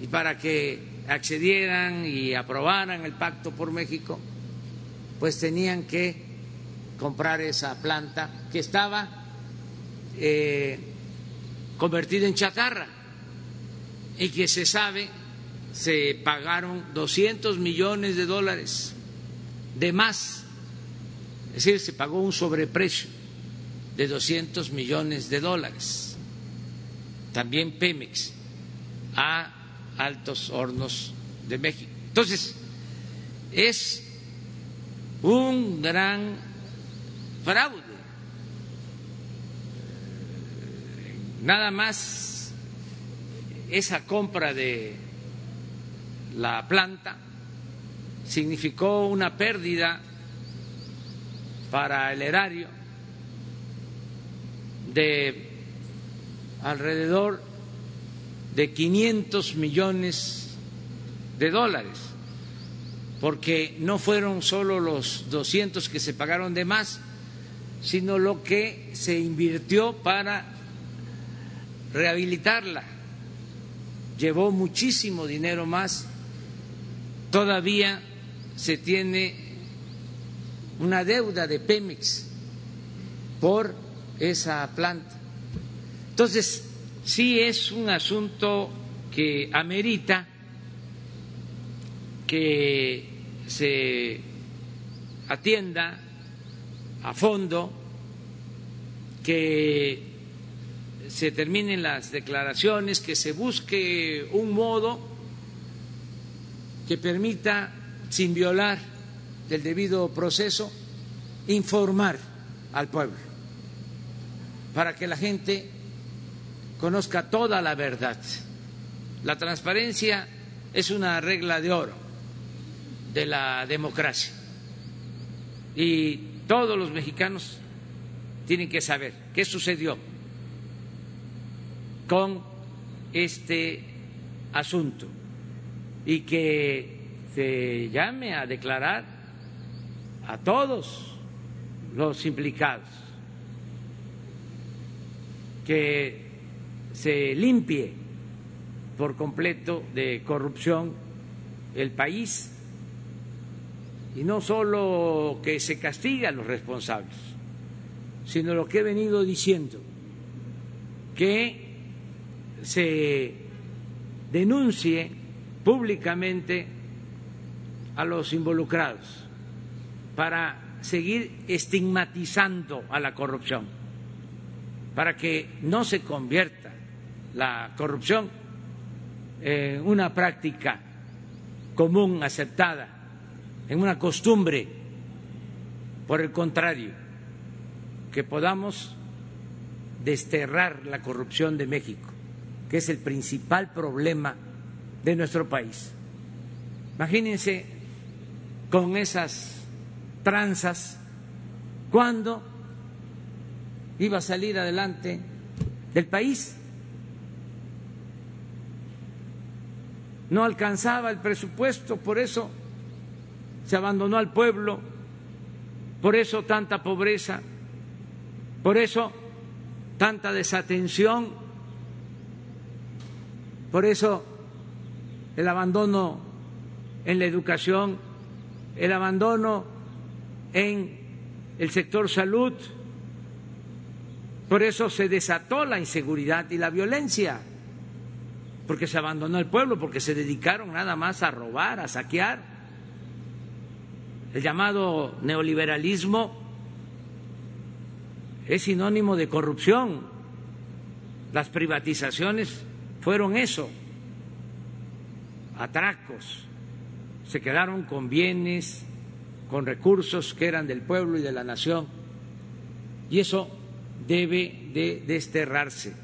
[SPEAKER 1] y para que accedieran y aprobaran el pacto por México, pues tenían que comprar esa planta que estaba eh, convertido en chatarra y que se sabe se pagaron 200 millones de dólares de más, es decir, se pagó un sobreprecio de 200 millones de dólares, también Pemex, a Altos Hornos de México. Entonces, es un gran fraude. Nada más esa compra de la planta significó una pérdida para el erario de alrededor de 500 millones de dólares, porque no fueron solo los 200 que se pagaron de más, sino lo que se invirtió para rehabilitarla. Llevó muchísimo dinero más. Todavía se tiene una deuda de Pemex por esa planta. Entonces, sí es un asunto que amerita que se atienda a fondo, que se terminen las declaraciones, que se busque un modo que permita, sin violar el debido proceso, informar al pueblo, para que la gente conozca toda la verdad. La transparencia es una regla de oro de la democracia y todos los mexicanos tienen que saber qué sucedió con este asunto y que se llame a declarar a todos los implicados, que se limpie por completo de corrupción el país y no solo que se castiga a los responsables, sino lo que he venido diciendo, que se denuncie públicamente a los involucrados para seguir estigmatizando a la corrupción, para que no se convierta la corrupción en una práctica común, aceptada, en una costumbre, por el contrario, que podamos desterrar la corrupción de México, que es el principal problema de nuestro país. Imagínense con esas tranzas cuando iba a salir adelante del país. No alcanzaba el presupuesto, por eso se abandonó al pueblo, por eso tanta pobreza, por eso tanta desatención, por eso el abandono en la educación, el abandono en el sector salud, por eso se desató la inseguridad y la violencia, porque se abandonó el pueblo, porque se dedicaron nada más a robar, a saquear el llamado neoliberalismo es sinónimo de corrupción. Las privatizaciones fueron eso, atracos. Se quedaron con bienes, con recursos que eran del pueblo y de la nación. Y eso debe de desterrarse,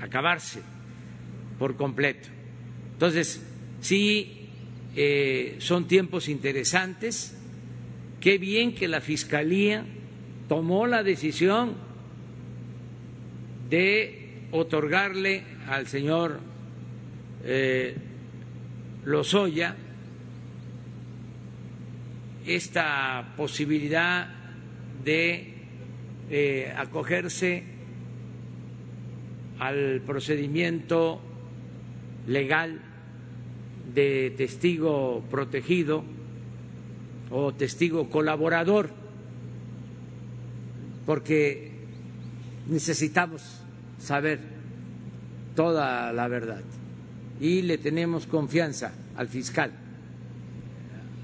[SPEAKER 1] acabarse por completo. Entonces, sí eh, son tiempos interesantes. Qué bien que la Fiscalía tomó la decisión de otorgarle al señor eh, Lozoya esta posibilidad de eh, acogerse al procedimiento legal de testigo protegido o testigo colaborador, porque necesitamos saber toda la verdad y le tenemos confianza al fiscal,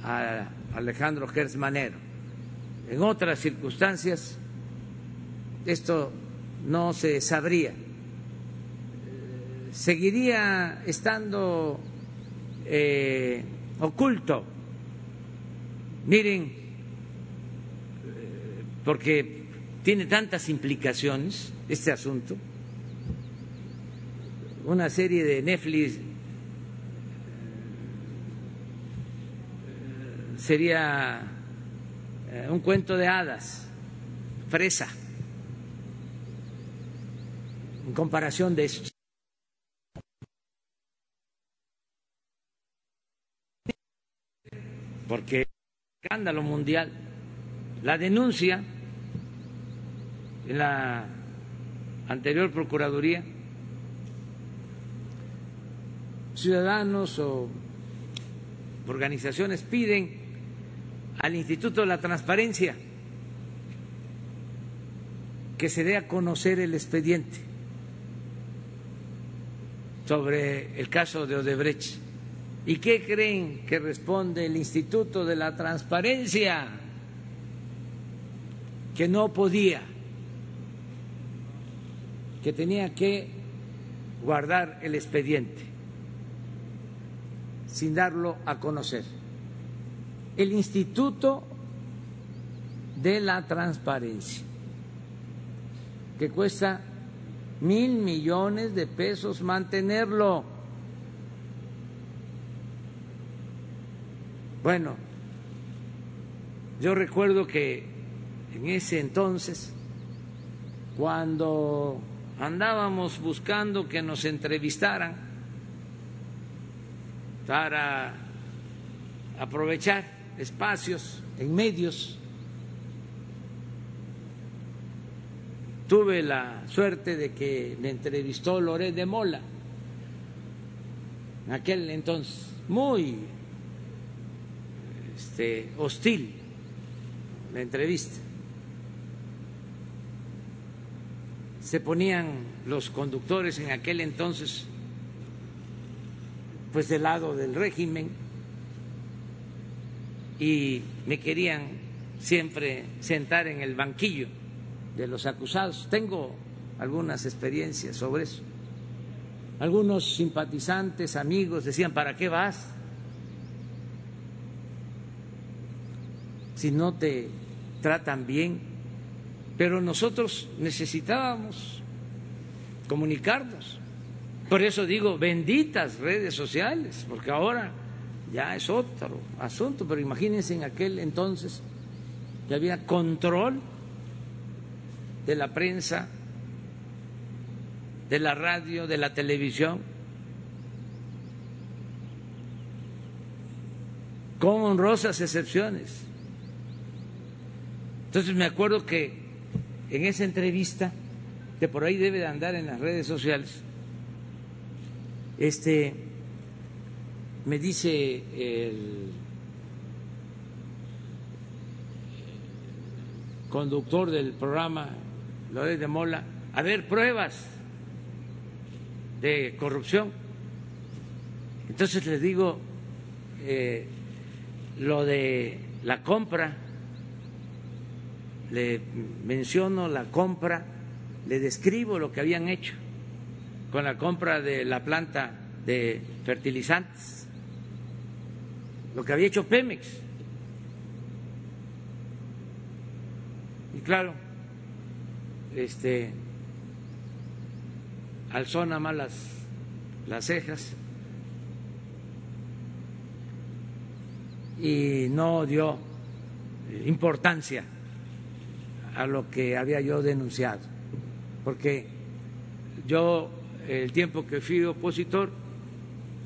[SPEAKER 1] a Alejandro Gersmanero. En otras circunstancias esto no se sabría. Seguiría estando eh, oculto. Miren, eh, porque tiene tantas implicaciones este asunto. Una serie de Netflix eh, sería un cuento de hadas, fresa, en comparación de esto. porque escándalo mundial, la denuncia en la anterior Procuraduría, ciudadanos o organizaciones piden al Instituto de la Transparencia que se dé a conocer el expediente sobre el caso de Odebrecht ¿Y qué creen que responde el Instituto de la Transparencia? Que no podía, que tenía que guardar el expediente sin darlo a conocer. El Instituto de la Transparencia, que cuesta mil millones de pesos mantenerlo. Bueno, yo recuerdo que en ese entonces, cuando andábamos buscando que nos entrevistaran para aprovechar espacios en medios, tuve la suerte de que me entrevistó Loret de Mola, en aquel entonces, muy este, hostil la entrevista. Se ponían los conductores en aquel entonces pues del lado del régimen y me querían siempre sentar en el banquillo de los acusados. Tengo algunas experiencias sobre eso. Algunos simpatizantes, amigos decían, ¿para qué vas? Si no te tratan bien. Pero nosotros necesitábamos comunicarnos. Por eso digo, benditas redes sociales, porque ahora ya es otro asunto, pero imagínense en aquel entonces que había control de la prensa, de la radio, de la televisión, con honrosas excepciones. Entonces me acuerdo que en esa entrevista, que por ahí debe de andar en las redes sociales, este me dice el conductor del programa Loret de Mola, a ver pruebas de corrupción. Entonces les digo eh, lo de la compra, le menciono la compra, le describo lo que habían hecho con la compra de la planta de fertilizantes, lo que había hecho Pemex. Y claro, este, alzó nada más las, las cejas. Y no dio importancia a lo que había yo denunciado, porque yo el tiempo que fui opositor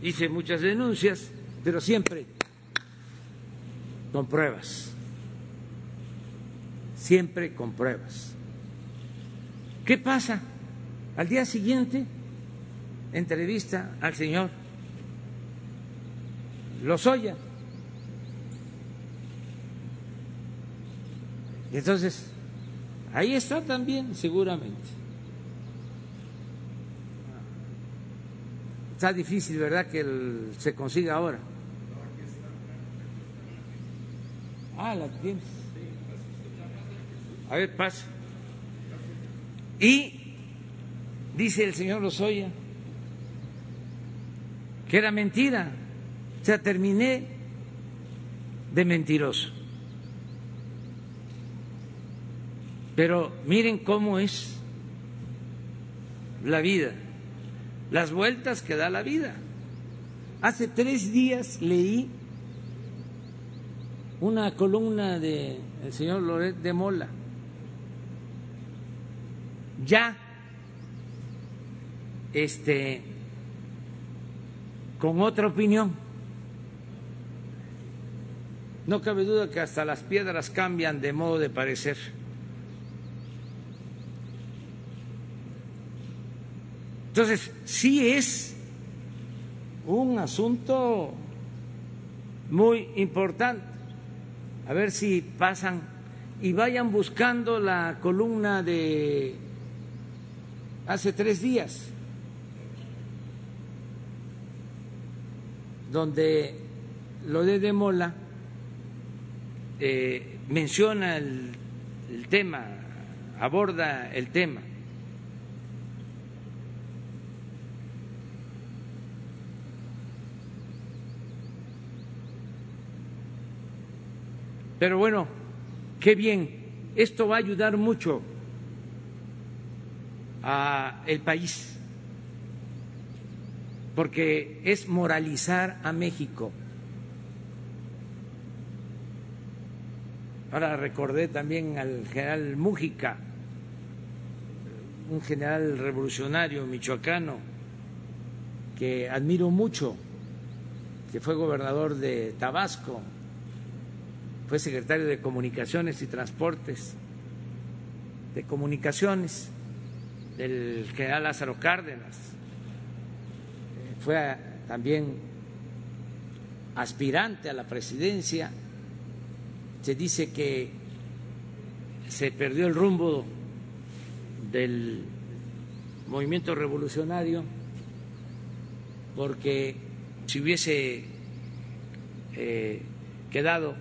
[SPEAKER 1] hice muchas denuncias, pero siempre con pruebas, siempre con pruebas. ¿Qué pasa? Al día siguiente, entrevista al señor Lozoya. Y entonces, ahí está también, seguramente. Está difícil, ¿verdad?, que se consiga ahora. Ah, la tienes. A ver, pasa. Y dice el señor Lozoya que era mentira. O sea, terminé de mentiroso. Pero miren cómo es la vida, las vueltas que da la vida. Hace tres días leí una columna del señor Loret de Mola ya este con otra opinión. No cabe duda que hasta las piedras cambian de modo de parecer. Entonces, sí es un asunto muy importante. A ver si pasan y vayan buscando la columna de hace tres días, donde lo de Mola eh, menciona el, el tema, aborda el tema. Pero bueno, qué bien, esto va a ayudar mucho a el país, porque es moralizar a México. Ahora recordé también al general Mújica, un general revolucionario michoacano que admiro mucho, que fue gobernador de Tabasco, fue secretario de Comunicaciones y Transportes, de Comunicaciones del general Lázaro Cárdenas, fue también aspirante a la presidencia, se dice que se perdió el rumbo del movimiento revolucionario porque si hubiese eh, quedado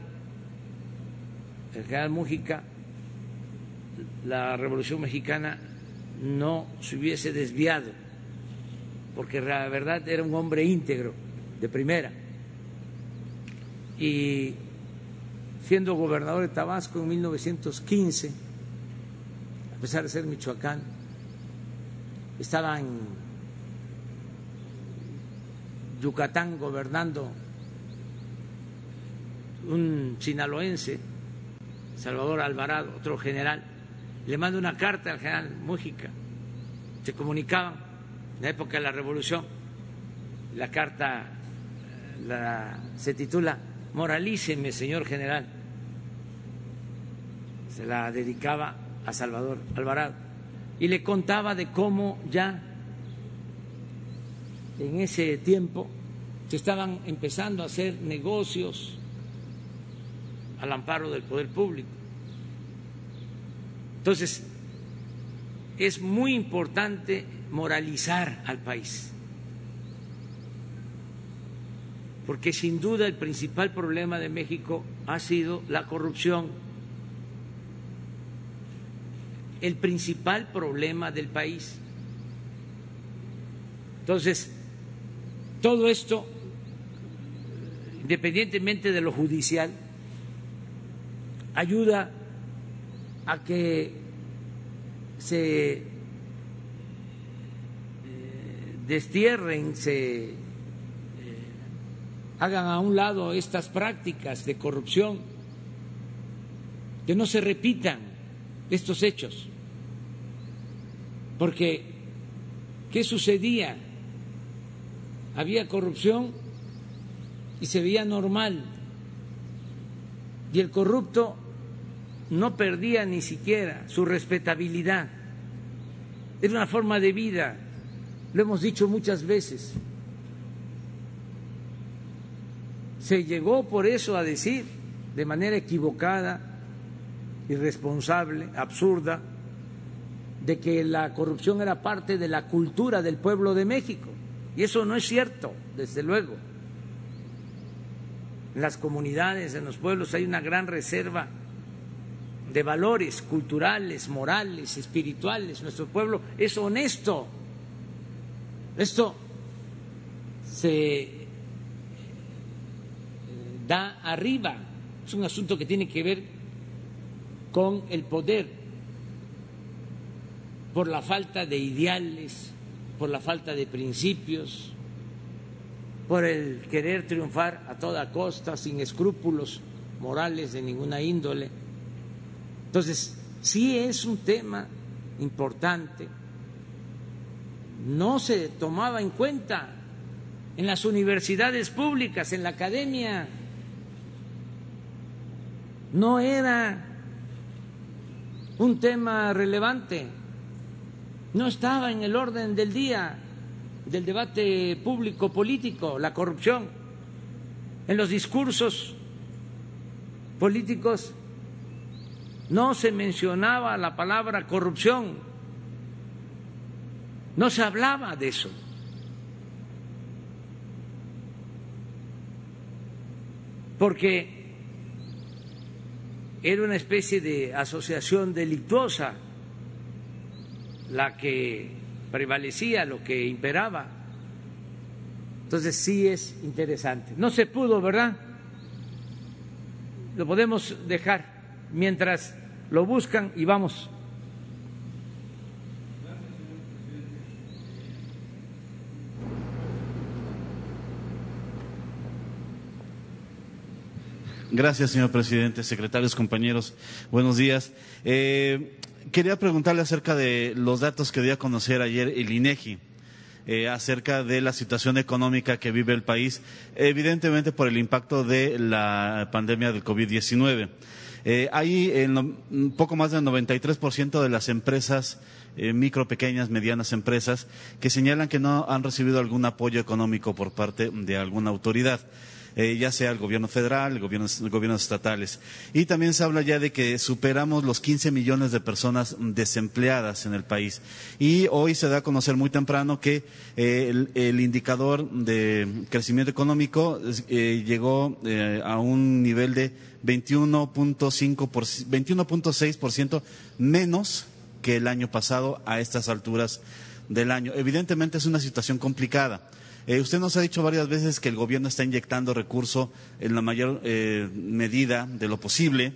[SPEAKER 1] el general Mújica, la revolución mexicana no se hubiese desviado, porque la verdad era un hombre íntegro, de primera. Y siendo gobernador de Tabasco en 1915, a pesar de ser Michoacán, estaba en Yucatán gobernando un sinaloense, Salvador Alvarado, otro general, le manda una carta al general Mújica, se comunicaban en la época de la revolución, la carta la, se titula Moralíceme, señor general, se la dedicaba a Salvador Alvarado. Y le contaba de cómo ya en ese tiempo se estaban empezando a hacer negocios al amparo del poder público. Entonces, es muy importante moralizar al país, porque sin duda el principal problema de México ha sido la corrupción. El principal problema del país. Entonces, todo esto, independientemente de lo judicial, ayuda a que se eh, destierren, se eh, hagan a un lado estas prácticas de corrupción, que no se repitan estos hechos. Porque, ¿qué sucedía? Había corrupción y se veía normal. Y el corrupto no perdía ni siquiera su respetabilidad. Era una forma de vida, lo hemos dicho muchas veces. Se llegó por eso a decir de manera equivocada, irresponsable, absurda, de que la corrupción era parte de la cultura del pueblo de México. Y eso no es cierto, desde luego. En las comunidades, en los pueblos hay una gran reserva de valores culturales, morales, espirituales. Nuestro pueblo es honesto. Esto se eh, da arriba. Es un asunto que tiene que ver con el poder, por la falta de ideales, por la falta de principios, por el querer triunfar a toda costa, sin escrúpulos morales de ninguna índole. Entonces, sí es un tema importante. No se tomaba en cuenta en las universidades públicas, en la academia. No era un tema relevante. No estaba en el orden del día del debate público político, la corrupción. En los discursos políticos no se mencionaba la palabra corrupción, no se hablaba de eso. porque era una especie de asociación delictuosa la que prevalecía, lo que imperaba. Entonces sí es interesante. No se pudo, ¿verdad? Lo podemos dejar mientras lo buscan y vamos.
[SPEAKER 7] Gracias, señor presidente, secretarios, compañeros. Buenos días. Eh, quería preguntarle acerca de los datos que dio a conocer ayer el INEGI. Eh, acerca de la situación económica que vive el país, evidentemente por el impacto de la pandemia del COVID-19. Eh, hay un poco más del 93% de las empresas, eh, micro, pequeñas, medianas empresas, que señalan que no han recibido algún apoyo económico por parte de alguna autoridad. Eh, ya sea el gobierno federal, el gobierno, gobiernos estatales. Y también se habla ya de que superamos los 15 millones de personas desempleadas en el país. Y hoy se da a conocer muy temprano que eh, el, indicador de crecimiento económico eh, llegó a un nivel de 21.5 21.6% menos que el año pasado a estas alturas del año. Evidentemente es una situación complicada. Eh, usted nos ha dicho varias veces que el gobierno está inyectando recursos en la mayor eh, medida de lo posible.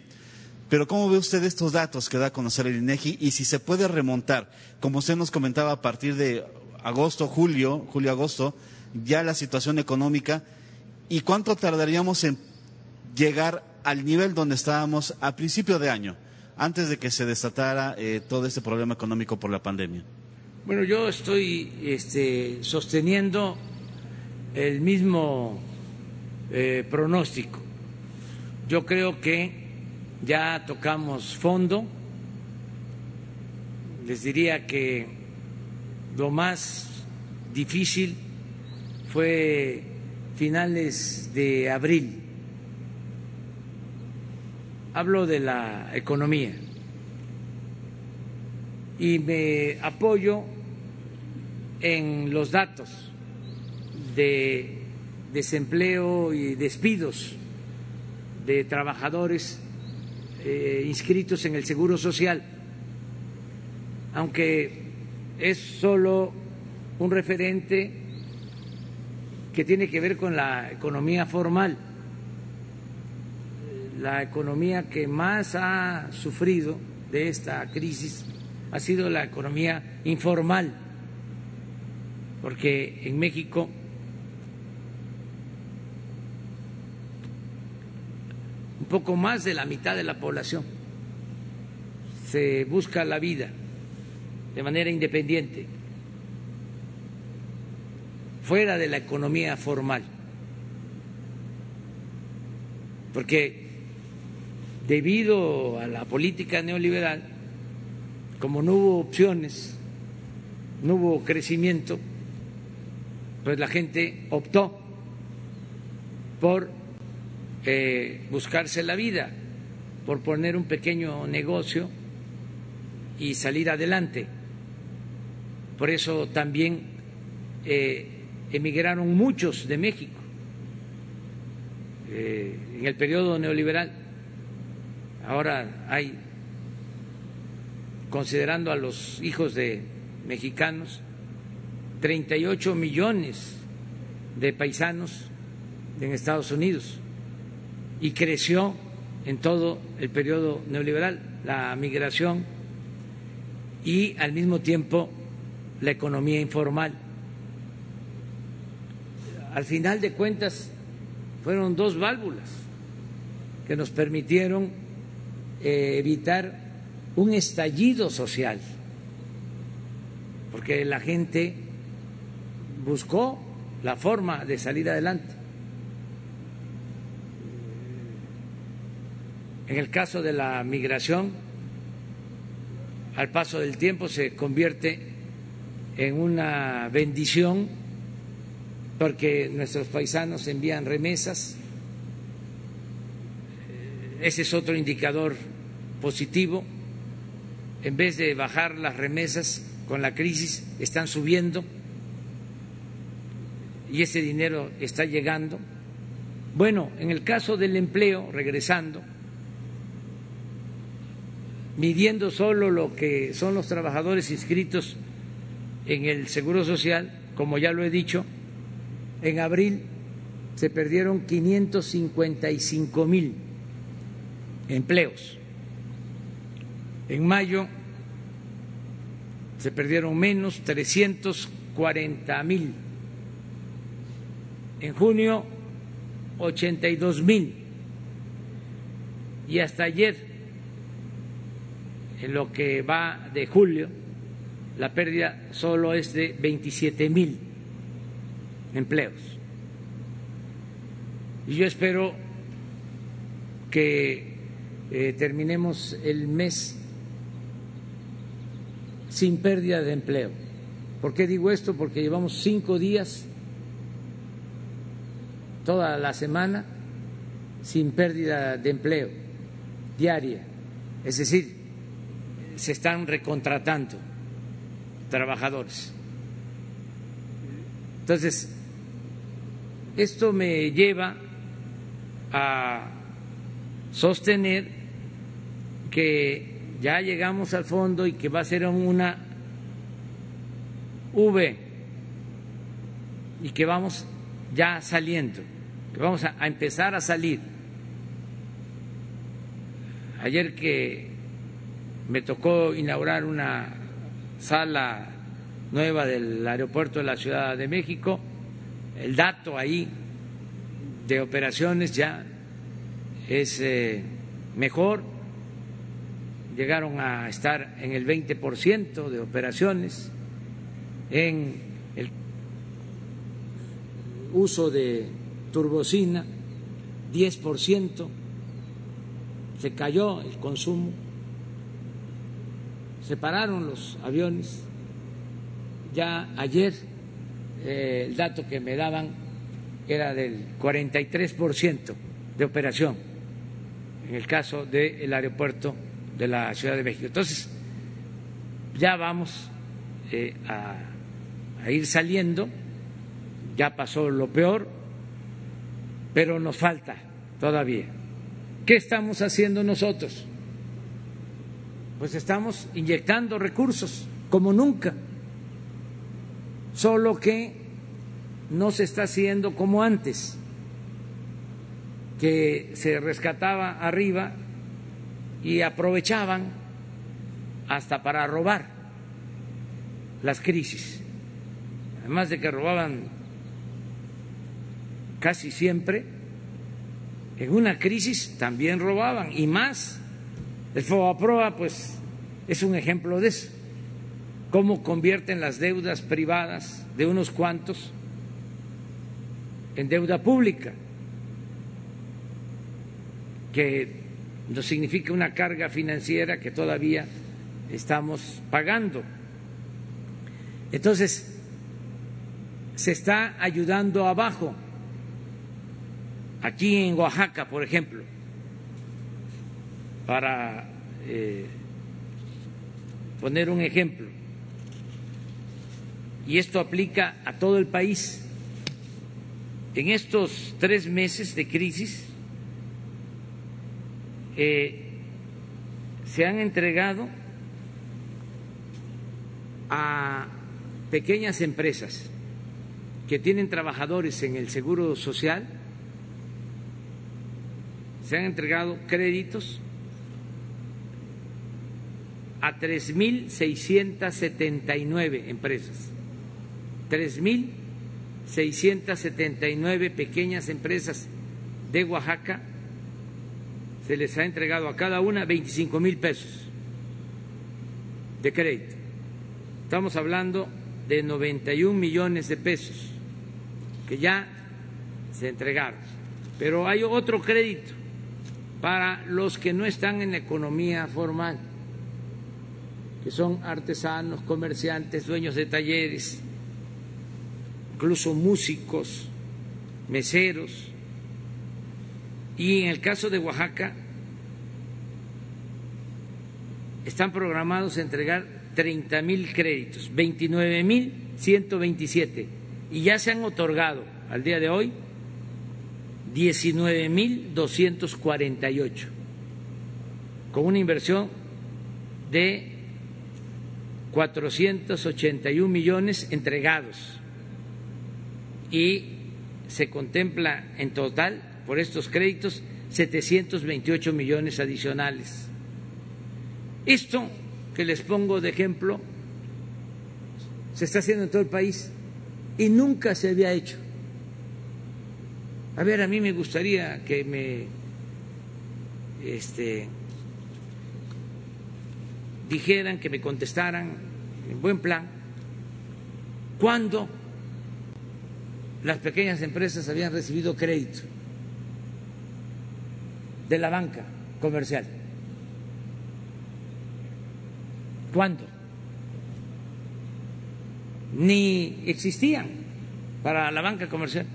[SPEAKER 7] Pero ¿cómo ve usted estos datos que da a conocer el INEGI y si se puede remontar, como usted nos comentaba, a partir de agosto, julio, julio-agosto, ya la situación económica y cuánto tardaríamos en llegar al nivel donde estábamos a principio de año, antes de que se desatara eh, todo este problema económico por la pandemia?
[SPEAKER 1] Bueno, yo estoy este, sosteniendo el mismo eh, pronóstico. Yo creo que ya tocamos fondo. Les diría que lo más difícil fue finales de abril. Hablo de la economía y me apoyo en los datos de desempleo y despidos de trabajadores eh, inscritos en el Seguro Social, aunque es solo un referente que tiene que ver con la economía formal, la economía que más ha sufrido de esta crisis ha sido la economía informal, porque en México poco más de la mitad de la población se busca la vida de manera independiente, fuera de la economía formal, porque debido a la política neoliberal, como no hubo opciones, no hubo crecimiento, pues la gente optó por buscarse la vida, por poner un pequeño negocio y salir adelante. Por eso también eh, emigraron muchos de México eh, en el periodo neoliberal. Ahora hay, considerando a los hijos de mexicanos, 38 millones de paisanos en Estados Unidos y creció en todo el periodo neoliberal la migración y al mismo tiempo la economía informal. Al final de cuentas fueron dos válvulas que nos permitieron eh, evitar un estallido social, porque la gente buscó la forma de salir adelante. En el caso de la migración, al paso del tiempo se convierte en una bendición porque nuestros paisanos envían remesas. Ese es otro indicador positivo. En vez de bajar las remesas con la crisis, están subiendo y ese dinero está llegando Bueno, en el caso del empleo, regresando, midiendo solo lo que son los trabajadores inscritos en el Seguro Social, como ya lo he dicho, en abril se perdieron 555 mil empleos. En mayo se perdieron menos 340 mil. En junio 82 mil. Y hasta ayer, en lo que va de julio, la pérdida solo es de 27 mil empleos. Y yo espero que eh, terminemos el mes sin pérdida de empleo. ¿Por qué digo esto? Porque llevamos cinco días, toda la semana, sin pérdida de empleo diaria. Es decir, se están recontratando trabajadores. Entonces, esto me lleva a sostener que ya llegamos al fondo y que va a ser una V y que vamos ya saliendo, que vamos a, empezar a salir. Ayer que me tocó inaugurar una sala nueva del aeropuerto de la Ciudad de México, el dato ahí de operaciones ya es eh, mejor, llegaron a estar en el 20% de operaciones, en el uso de turbocina, 10%, se cayó el consumo se pararon los aviones. Ya ayer eh, el dato que me daban era del 43% de operación en el caso del aeropuerto de la Ciudad de México. Entonces, ya vamos eh, a ir saliendo, ya pasó lo peor, pero nos falta todavía. ¿Qué estamos haciendo nosotros? Pues estamos inyectando recursos como nunca, solo que no se está haciendo como antes, que se rescataba arriba y aprovechaban hasta para robar las crisis, además de que robaban casi siempre, en una crisis también robaban y más el FOBAPROA, pues, es un ejemplo de eso. Cómo convierten las deudas privadas de unos cuantos en deuda pública, que nos significa una carga financiera que todavía estamos pagando. Entonces, se está ayudando abajo. Aquí en Oaxaca, por ejemplo, para eh, poner un ejemplo, y esto aplica a todo el país, en estos tres meses de crisis eh, se han entregado a pequeñas empresas que tienen trabajadores en el Seguro Social, se han entregado créditos a 3.679 empresas, 3.679 pequeñas empresas de Oaxaca, se les ha entregado a cada una 25 mil pesos de crédito. Estamos hablando de 91 millones de pesos que ya se entregaron. Pero hay otro crédito para los que no están en la economía formal que son artesanos, comerciantes, dueños de talleres, incluso músicos, meseros. Y en el caso de Oaxaca, están programados a entregar 30 mil créditos, 29 mil 127, y ya se han otorgado al día de hoy 19.248, con una inversión de 481 millones entregados y se contempla en total por estos créditos 728 millones adicionales. Esto que les pongo de ejemplo se está haciendo en todo el país y nunca se había hecho. A ver, a mí me gustaría que me este, dijeran, que me contestaran en buen plan, cuándo las pequeñas empresas habían recibido crédito de la banca comercial. ¿Cuándo? Ni existían para la banca comercial.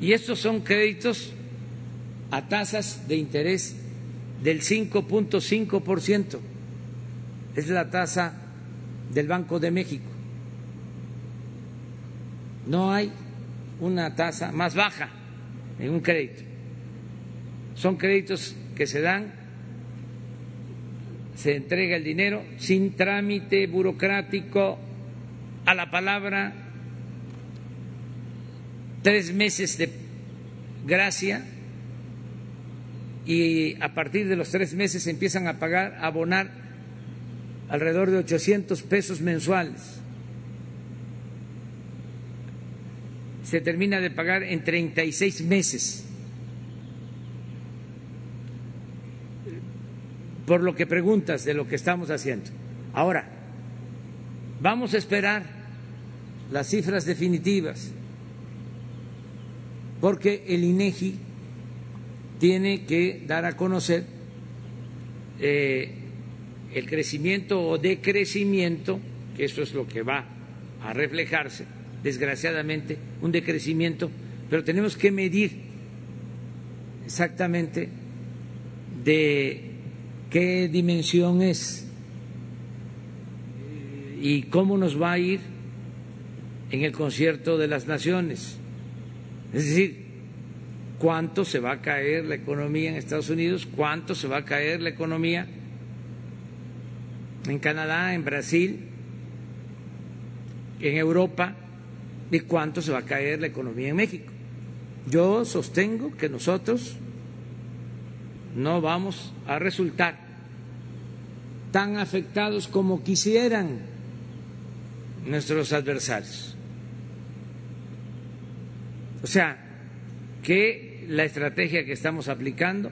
[SPEAKER 1] Y estos son créditos a tasas de interés del 5.5%. Es la tasa del Banco de México. No hay una tasa más baja en un crédito. Son créditos que se dan, se entrega el dinero sin trámite burocrático a la palabra, tres meses de gracia y a partir de los tres meses empiezan a pagar, a abonar alrededor de 800 pesos mensuales. Se termina de pagar en 36 meses. Por lo que preguntas de lo que estamos haciendo. Ahora, vamos a esperar las cifras definitivas, porque el INEGI tiene que dar a conocer eh, el crecimiento o decrecimiento, que eso es lo que va a reflejarse, desgraciadamente, un decrecimiento, pero tenemos que medir exactamente de qué dimensión es y cómo nos va a ir en el concierto de las naciones. Es decir, cuánto se va a caer la economía en Estados Unidos, cuánto se va a caer la economía en Canadá, en Brasil, en Europa y cuánto se va a caer la economía en México. Yo sostengo que nosotros no vamos a resultar tan afectados como quisieran nuestros adversarios. O sea, que la estrategia que estamos aplicando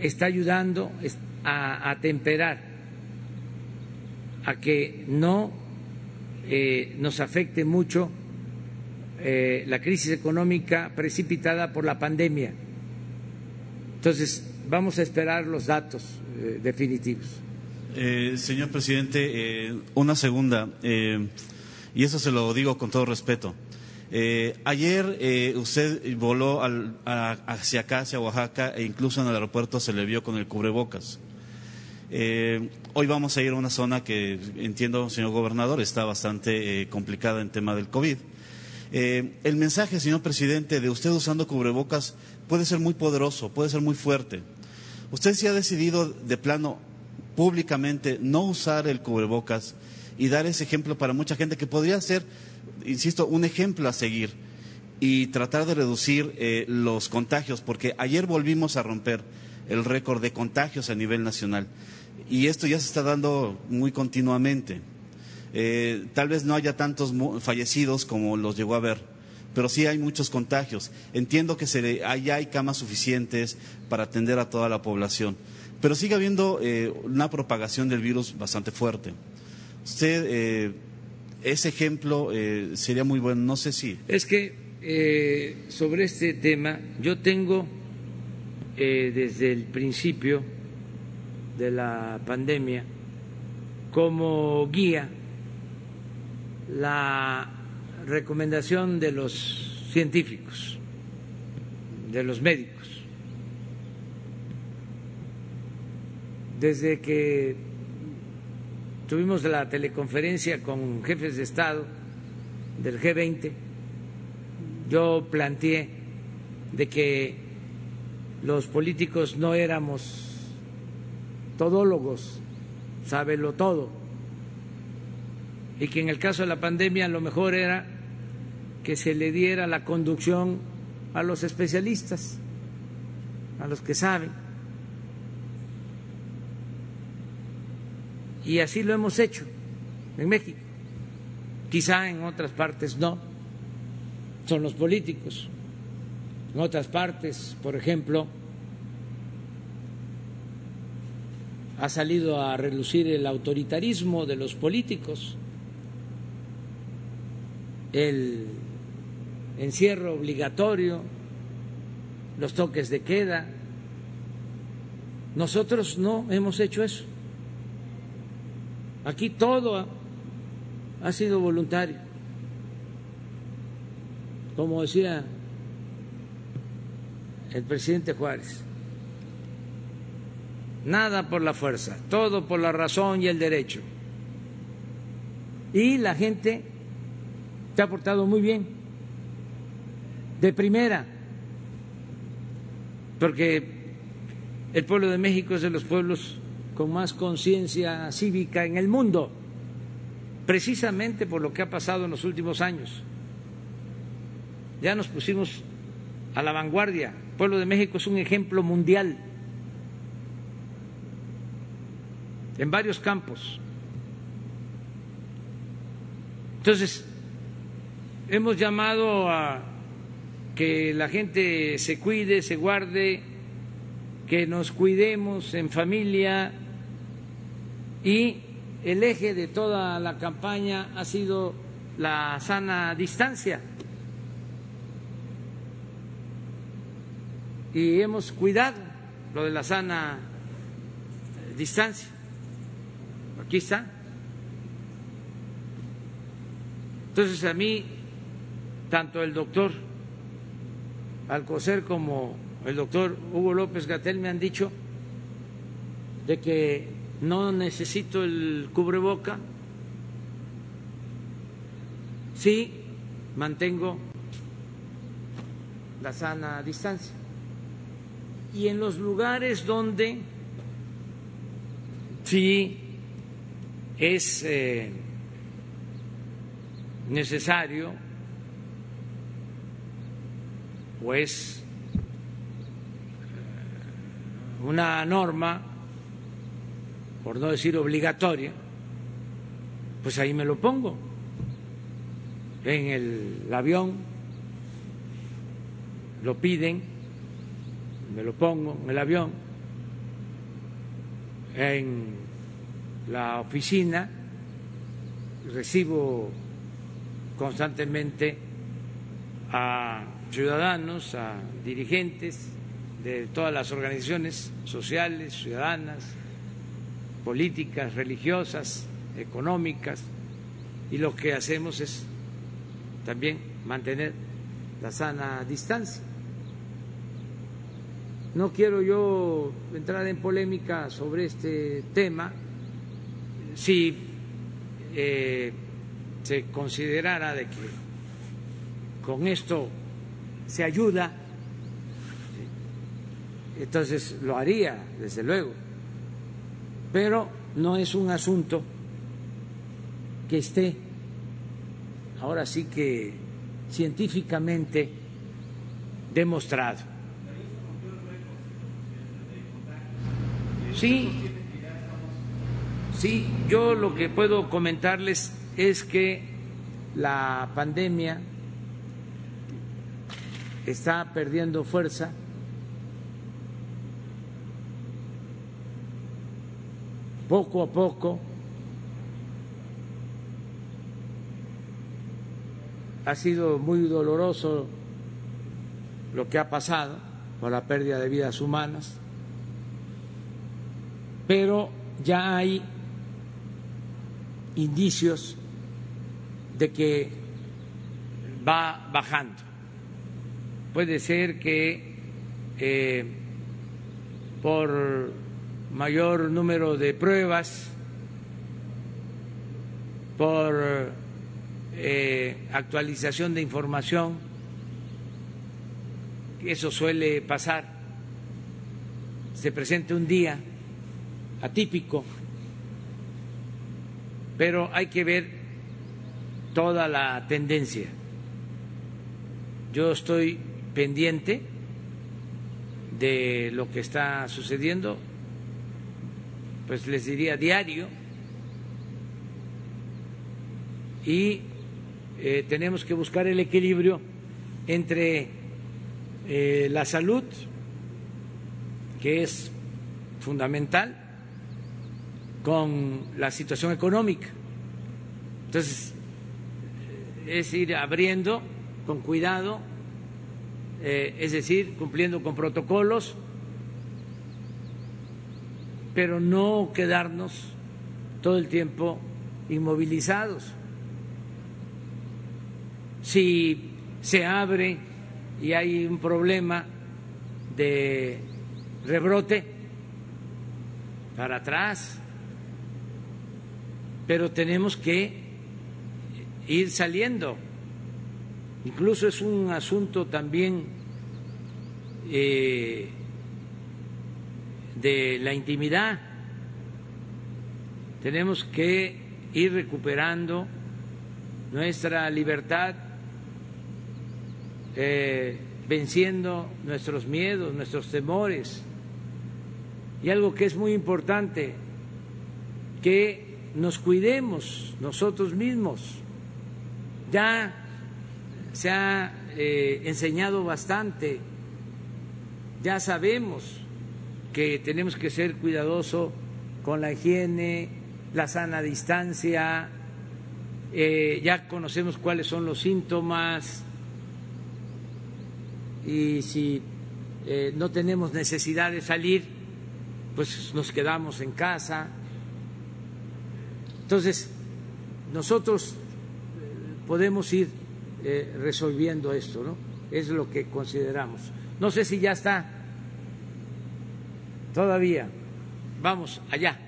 [SPEAKER 1] está ayudando a, a temperar, a que no eh, nos afecte mucho eh, la crisis económica precipitada por la pandemia. Entonces, vamos a esperar los datos eh, definitivos.
[SPEAKER 7] señor presidente, una segunda, y eso se lo digo con todo respeto. Eh, ayer eh, usted voló hacia acá, hacia Oaxaca, e incluso en el aeropuerto se le vio con el cubrebocas. Eh, hoy vamos a ir a una zona que entiendo, señor gobernador, está bastante complicada en tema del COVID. el mensaje, señor presidente, de usted usando cubrebocas puede ser muy poderoso, puede ser muy fuerte. Usted se ha decidido de plano públicamente no usar el cubrebocas y dar ese ejemplo para mucha gente que podría ser insisto, un ejemplo a seguir y tratar de reducir eh, los contagios, porque ayer volvimos a romper el récord de contagios a nivel nacional y esto ya se está dando muy continuamente. Eh, tal vez no haya tantos fallecidos como los llegó a ver, pero sí hay muchos contagios. Entiendo que se, allá hay camas suficientes para atender a toda la población, pero sigue habiendo eh, una propagación del virus bastante fuerte. Usted ese ejemplo eh, sería muy bueno. No sé si.
[SPEAKER 1] Es que eh, sobre este tema yo tengo eh, desde el principio de la pandemia como guía la recomendación de los científicos, de los médicos. Desde que tuvimos la teleconferencia con jefes de Estado del G20 yo planteé de que los políticos no éramos todólogos, sábelo todo, y que en el caso de la pandemia lo mejor era que se le diera la conducción a los especialistas, a los que saben. Y así lo hemos hecho en México. Quizá en otras partes no, son los políticos. En otras partes, por ejemplo, ha salido a relucir el autoritarismo de los políticos, el encierro obligatorio, los toques de queda. Nosotros no hemos hecho eso. Aquí todo ha sido voluntario. Como decía el presidente Juárez, nada por la fuerza, todo por la razón y el derecho. Y la gente se ha portado muy bien, de primera, porque el pueblo de México es de los pueblos con más conciencia cívica en el mundo precisamente por lo que ha pasado en los últimos años. Ya nos pusimos a la vanguardia. El pueblo de México es un ejemplo mundial en varios campos. Entonces, hemos llamado a que la gente se cuide, se guarde, que nos cuidemos en familia y el eje de toda la campaña ha sido la sana distancia. Y hemos cuidado lo de la sana distancia. Aquí está. Entonces a mí, tanto el doctor Alcocer como el doctor Hugo López Gatel me han dicho de que no necesito el cubreboca, sí mantengo la sana distancia. Y en los lugares donde sí es eh, necesario o es una norma por no decir obligatoria, pues ahí me lo pongo. En el avión lo piden, me lo pongo en el avión, en la oficina recibo constantemente a ciudadanos, a dirigentes de todas las organizaciones sociales, ciudadanas, políticas, religiosas, económicas, y lo que hacemos es también mantener la sana distancia. No quiero yo entrar en polémica sobre este tema. Si eh, se considerara de que con esto se ayuda, entonces lo haría, desde luego pero no es un asunto que esté ahora sí que científicamente demostrado. Sí, sí, yo lo que puedo comentarles es que la pandemia está perdiendo fuerza poco a poco ha sido muy doloroso lo que ha pasado por la pérdida de vidas humanas, pero ya hay indicios de que va bajando. Puede ser que eh, por mayor número de pruebas, por eh, actualización de información. Eso suele pasar, se presente un día atípico, pero hay que ver toda la tendencia. Yo estoy pendiente de lo que está sucediendo, pues les diría diario, y eh, tenemos que buscar el equilibrio entre eh, la salud, que es fundamental, con la situación económica. Entonces, es ir abriendo con cuidado, eh, es decir, cumpliendo con protocolos, pero no quedarnos todo el tiempo inmovilizados. Si se abre y hay un problema de rebrote, para atrás, pero tenemos que ir saliendo. Incluso es un asunto también eh, de la intimidad. Tenemos que ir recuperando nuestra libertad, eh, venciendo nuestros miedos, nuestros temores. Y algo que es muy importante, que nos cuidemos nosotros mismos. Ya se ha eh, enseñado bastante, ya sabemos que tenemos que ser cuidadosos con la higiene, la sana distancia, eh, ya conocemos cuáles son los síntomas y si eh, no tenemos necesidad de salir, pues nos quedamos en casa. Entonces, nosotros podemos ir eh, resolviendo esto, ¿no? Es lo que consideramos. No sé si ya está todavía. Vamos allá.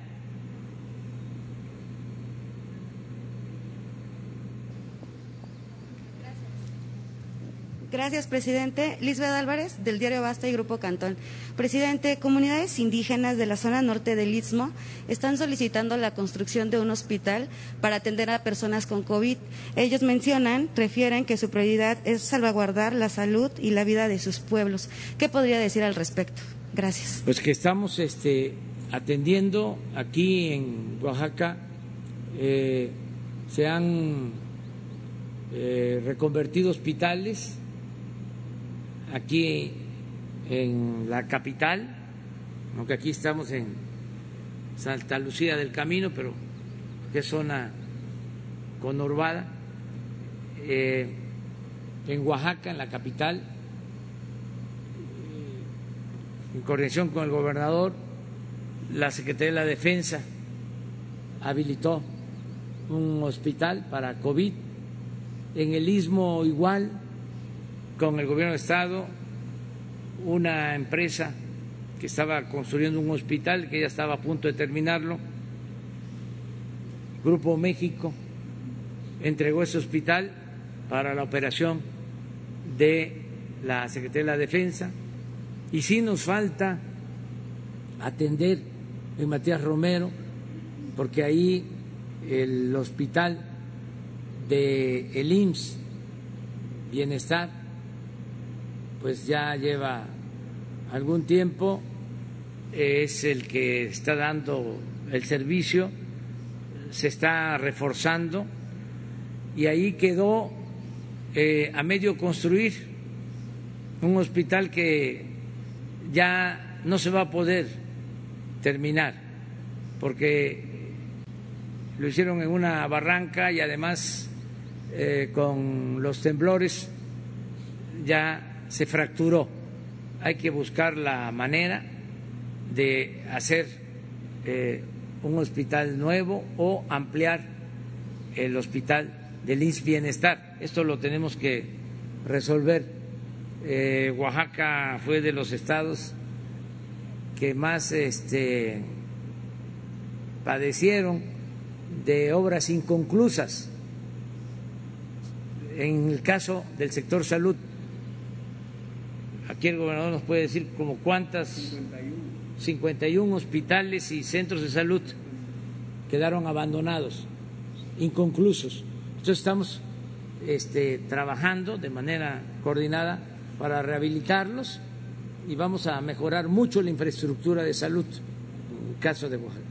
[SPEAKER 8] Gracias, presidente. Lisbeth Álvarez, del diario Basta y Grupo Cantón. Presidente, comunidades indígenas de la zona norte del Istmo están solicitando la construcción de un hospital para atender a personas con COVID. Ellos mencionan, refieren que su prioridad es salvaguardar la salud y la vida de sus pueblos. ¿Qué podría decir al respecto? Gracias.
[SPEAKER 1] Pues que estamos este, atendiendo aquí en Oaxaca. Eh, se han eh, reconvertido hospitales aquí en la capital, aunque aquí estamos en Santa Lucía del Camino, pero que zona conurbada, eh, en Oaxaca, en la capital, eh, en coordinación con el gobernador, la Secretaría de la Defensa habilitó un hospital para COVID, en el istmo igual, con el gobierno de Estado, una empresa que estaba construyendo un hospital, que ya estaba a punto de terminarlo, Grupo México entregó ese hospital para la operación de la Secretaría de la Defensa y sí nos falta atender en Matías Romero, porque ahí el hospital de el IMSS Bienestar pues ya lleva algún tiempo, es el que está dando el servicio, se está reforzando y ahí quedó eh, a medio construir un hospital que ya no se va a poder terminar porque lo hicieron en una barranca y además eh, con los temblores ya se fracturó. Hay que buscar la manera de hacer eh, un hospital nuevo o ampliar el hospital del INS Bienestar. Esto lo tenemos que resolver. Eh, Oaxaca fue de los estados que más este, padecieron de obras inconclusas. En el caso del sector salud, aquí el gobernador nos puede decir como cuántas 51. 51 hospitales y centros de salud quedaron abandonados, inconclusos. Entonces estamos este, trabajando de manera coordinada para rehabilitarlos y vamos a mejorar mucho la infraestructura de salud en el caso de Oaxaca.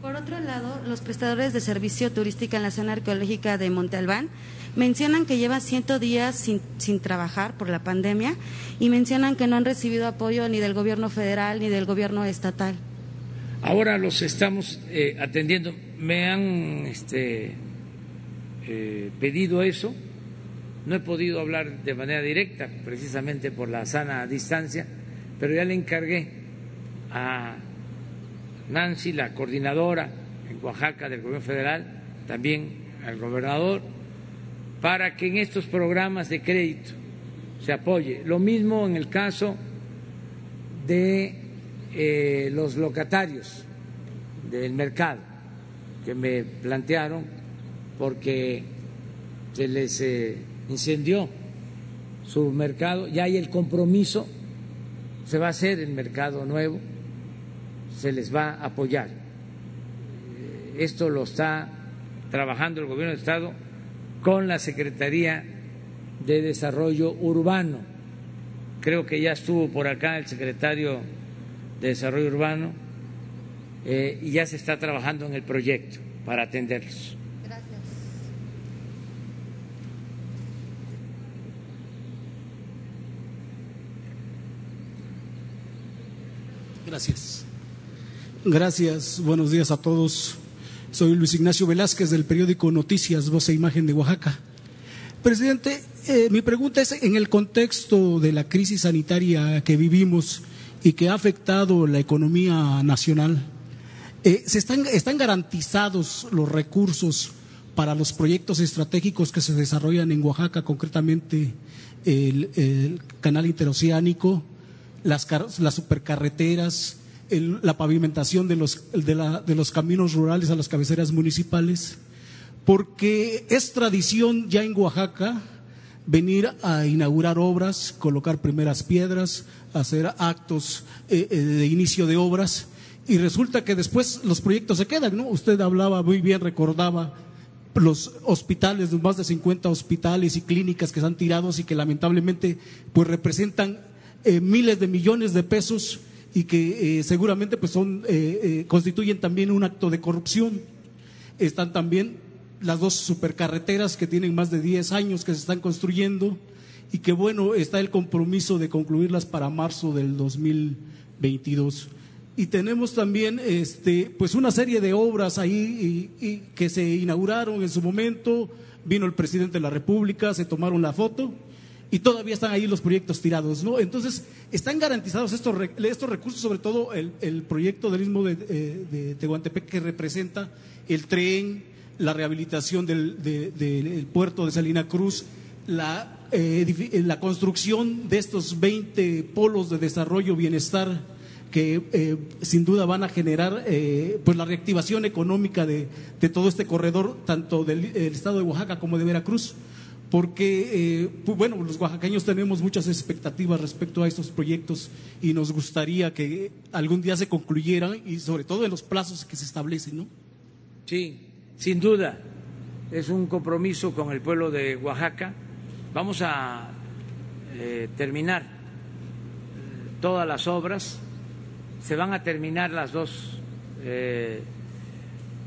[SPEAKER 8] Por otro lado, los prestadores de servicio turístico en la zona arqueológica de Monte Albán mencionan que llevan 100 días sin, sin, trabajar por la pandemia y mencionan que no han recibido apoyo ni del gobierno federal ni del gobierno estatal.
[SPEAKER 1] Ahora los estamos eh, atendiendo. Me han este, eh, pedido eso. No he podido hablar de manera directa, precisamente por la sana distancia, pero ya le encargué a Nancy, la coordinadora en Oaxaca del gobierno federal, también al gobernador, para que en estos programas de crédito se apoye. Lo mismo en el caso de eh, los locatarios del mercado que me plantearon porque se les eh, incendió su mercado, ya hay el compromiso, se va a hacer el mercado nuevo, se les va a apoyar. Esto lo está trabajando el gobierno del Estado con la Secretaría de Desarrollo Urbano. Creo que ya estuvo por acá el secretario de Desarrollo Urbano eh, y ya se está trabajando en el proyecto para atenderlos.
[SPEAKER 8] Gracias.
[SPEAKER 9] Gracias. Buenos días a todos. Soy Luis Ignacio Velázquez del periódico Noticias, Voz e Imagen de Oaxaca. Presidente, eh, mi pregunta es en el contexto de la crisis sanitaria que vivimos y que ha afectado la economía nacional. Eh, ¿se están, ¿Están garantizados los recursos para los proyectos estratégicos que se desarrollan en Oaxaca, concretamente el, el canal interoceánico, las, las supercarreteras, el, la pavimentación de los, de, la, de los caminos rurales a las cabeceras municipales? Porque es tradición ya en Oaxaca venir a inaugurar obras, colocar primeras piedras, hacer actos eh, eh, de inicio de obras y resulta que después los proyectos se quedan, ¿no? Usted hablaba muy bien, recordaba los hospitales, más de 50 hospitales y clínicas que están tirados y que lamentablemente pues representan eh, miles de millones de pesos y que eh, seguramente pues son eh, eh, constituyen también un acto de corrupción. Están también las dos supercarreteras que tienen más de 10 años que se están construyendo y que bueno, está el compromiso de concluirlas para marzo del 2022. Y tenemos también este, pues una serie de obras ahí que se inauguraron en su momento. Vino el presidente de la República, se tomaron la foto y todavía están ahí los proyectos tirados, ¿no? Entonces, están garantizados estos, estos recursos, sobre todo el, el proyecto del mismo de, eh, Tehuantepec que representa el tren, la rehabilitación del, de, del puerto de Salina Cruz, la, eh, la construcción de estos 20 polos de desarrollo bienestar que eh, sin duda van a generar eh, pues la reactivación económica de, de, todo este corredor, tanto del estado de Oaxaca como de Veracruz porque, eh, bueno, los oaxaqueños tenemos muchas expectativas respecto a estos proyectos y nos gustaría que algún día se concluyeran y sobre todo en los plazos que se establecen, ¿no?
[SPEAKER 1] Sí, sin duda, es un compromiso con el pueblo de Oaxaca. Vamos a eh, terminar eh, todas las obras, se van a terminar las dos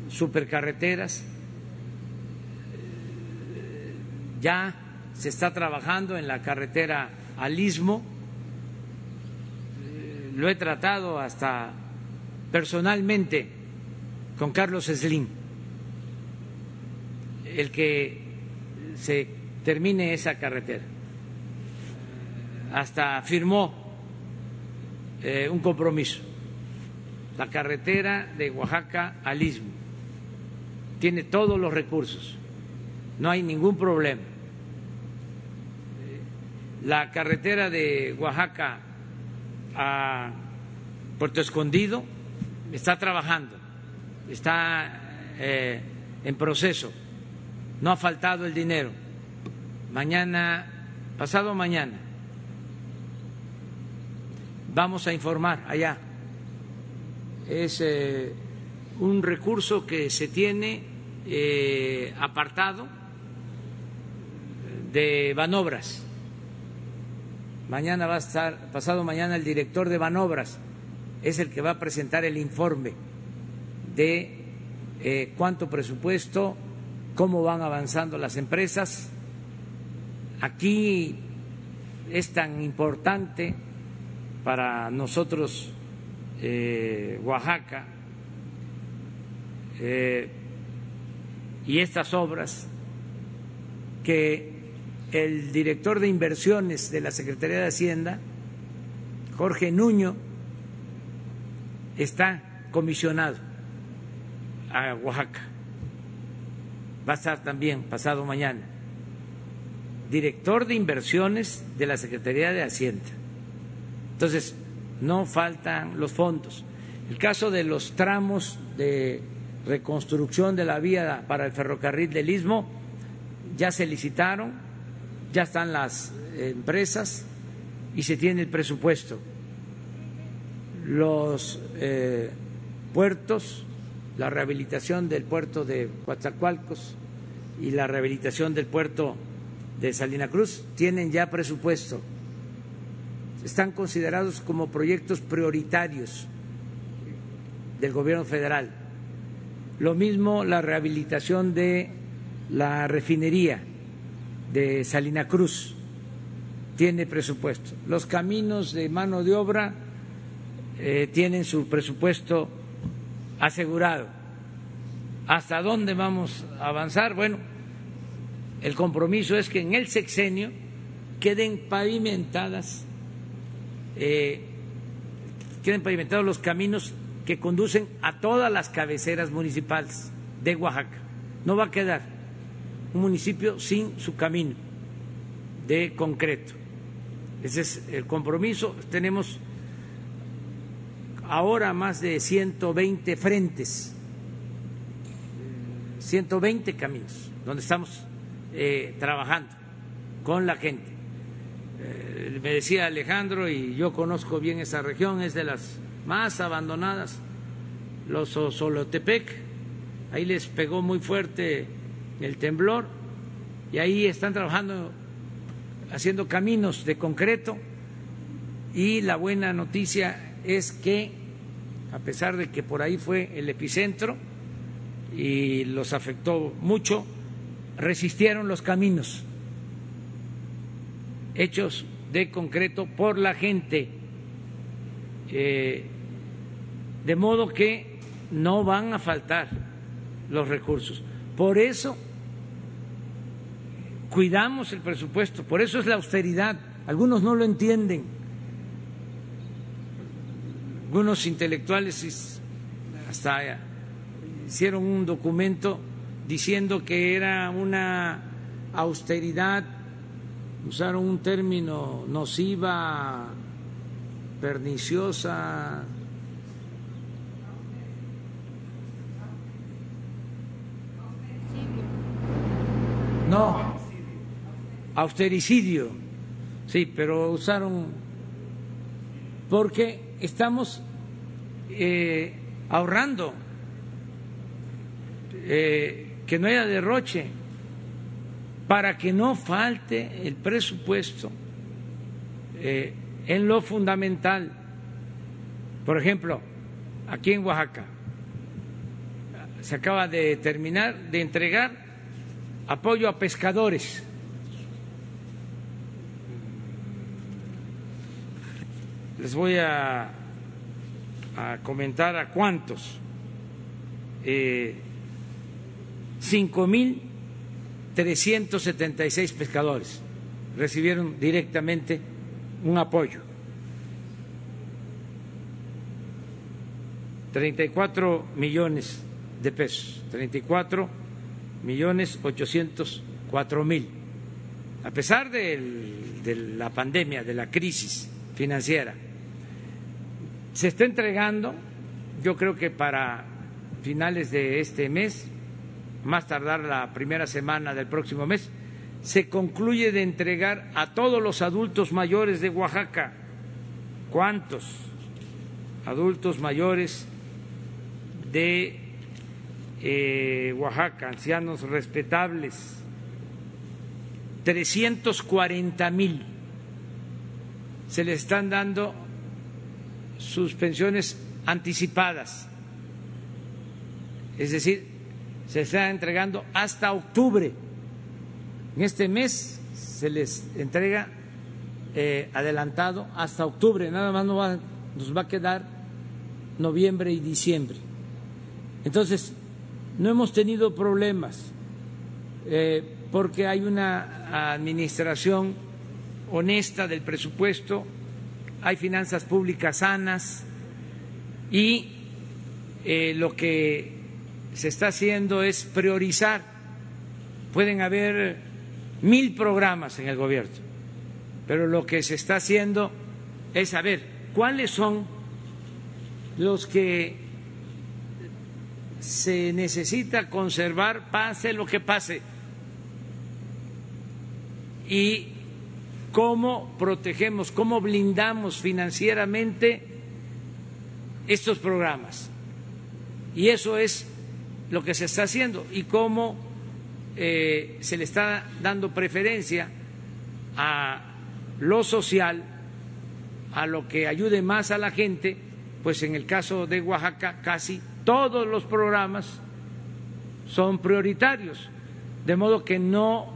[SPEAKER 1] supercarreteras Ya se está trabajando en la carretera al Istmo. Lo he tratado hasta personalmente con Carlos Slim, el que se termine esa carretera. Hasta firmó eh, un compromiso. La carretera de Oaxaca al Istmo tiene todos los recursos, no hay ningún problema la carretera de Oaxaca a Puerto Escondido está trabajando, está eh, en proceso, no ha faltado el dinero. Mañana, pasado mañana, vamos a informar allá. Es eh, un recurso que se tiene eh, apartado de Banobras. Mañana va a estar, pasado mañana, el director de Banobras es el que va a presentar el informe de eh, cuánto presupuesto, cómo van avanzando las empresas. Aquí es tan importante para nosotros eh, Oaxaca eh, y estas obras que el director de inversiones de la Secretaría de Hacienda, Jorge Nuño, está comisionado a Oaxaca. Va a estar también pasado mañana. Director de inversiones de la Secretaría de Hacienda. Entonces, no faltan los fondos. El caso de los tramos de reconstrucción de la vía para el ferrocarril del Istmo ya se licitaron, ya están las empresas y se tiene el presupuesto los eh, puertos, la rehabilitación del puerto de Coatzacoalcos y la rehabilitación del puerto de Salina Cruz tienen ya presupuesto. Están considerados como proyectos prioritarios del gobierno federal. Lo mismo la rehabilitación de la refinería de Salina Cruz tiene presupuesto. Los caminos de mano de obra eh, tienen su presupuesto asegurado. ¿Hasta dónde vamos a avanzar? Bueno, el compromiso es que en el sexenio queden pavimentadas, eh, queden pavimentados los caminos que conducen a todas las cabeceras municipales de Oaxaca. No va a quedar un municipio sin su camino de concreto. Ese es el compromiso. Tenemos ahora más de 120 frentes, 120 caminos, donde estamos eh, trabajando con la gente. Eh, me decía Alejandro, y yo conozco bien esa región, es de las más abandonadas, los Osolotepec, ahí les pegó muy fuerte el temblor y ahí están trabajando haciendo caminos de concreto y la buena noticia es que a pesar de que por ahí fue el epicentro y los afectó mucho, resistieron los caminos hechos de concreto por la gente, eh, de modo que no van a faltar los recursos. Por eso cuidamos el presupuesto, por eso es la austeridad. Algunos no lo entienden algunos intelectuales hasta hicieron un documento diciendo que era una austeridad, usaron un término nociva, perniciosa. No, austericidio, sí, pero usaron porque estamos eh, ahorrando, eh, que no haya derroche, para que no falte el presupuesto eh, en lo fundamental. Por ejemplo, aquí en Oaxaca se acaba de terminar de entregar apoyo a pescadores les voy a, comentar a cuántos. Eh, cinco mil trescientos setenta y seis pescadores recibieron directamente un apoyo. 34 millones de pesos, 34 millones 804 mil. A pesar de la pandemia, de la crisis financiera, se está entregando, yo creo que para finales de este mes, más tardar la primera semana del próximo mes, se concluye de entregar a todos los adultos mayores de Oaxaca. Cuántos adultos mayores de eh, Oaxaca, ancianos respetables, 340 mil. Se le están dando sus pensiones anticipadas. Es decir, se está entregando hasta octubre. En este mes se les entrega eh, adelantado hasta octubre, nada más nos va, nos va a quedar noviembre y diciembre. Entonces, no hemos tenido problemas eh, porque hay una administración honesta del presupuesto, hay finanzas públicas sanas y eh, lo que se está haciendo es priorizar. Pueden haber mil programas en el gobierno, pero lo que se está haciendo es saber cuáles son los que se necesita conservar, pase lo que pase, y cómo protegemos, cómo blindamos financieramente estos programas. Y eso es lo que se está haciendo y cómo eh, se le está dando preferencia a lo social, a lo que ayude más a la gente, pues en el caso de Oaxaca casi todos los programas son prioritarios, de modo que no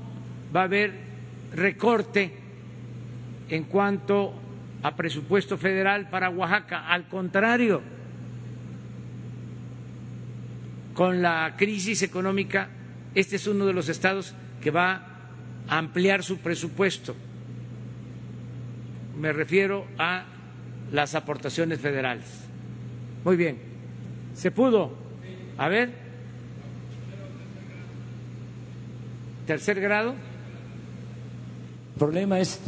[SPEAKER 1] va a haber recorte en cuanto a presupuesto federal para Oaxaca, al contrario, con la crisis económica, este es uno de los estados que va a ampliar su presupuesto. Me refiero a las aportaciones federales. Muy bien. ¿Se pudo? A ver. ¿Tercer grado?
[SPEAKER 10] El problema es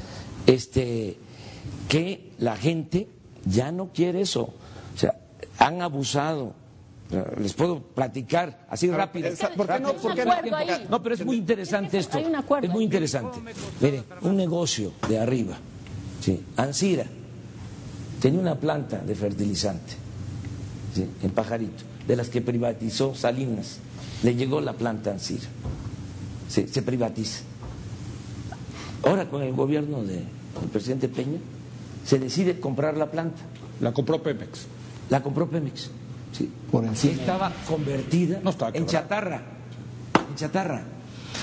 [SPEAKER 10] este, que la gente ya no quiere eso. O sea, han abusado. Les puedo platicar así rápido.
[SPEAKER 11] ¿Por qué no? ¿Por qué no?
[SPEAKER 10] No, pero es muy interesante esto. Es muy interesante. Mire, un negocio de arriba, ¿sí? Ansira, tenía una planta de fertilizante ¿sí? en Pajarito, de las que privatizó Salinas. Le llegó la planta Ansira. Se, se privatiza. Ahora con el gobierno del presidente Peña se decide comprar la planta.
[SPEAKER 11] La compró Pemex.
[SPEAKER 10] La compró Pemex. Sí.
[SPEAKER 11] Por encima.
[SPEAKER 10] Estaba convertida
[SPEAKER 11] No estaba
[SPEAKER 10] en chatarra. En chatarra.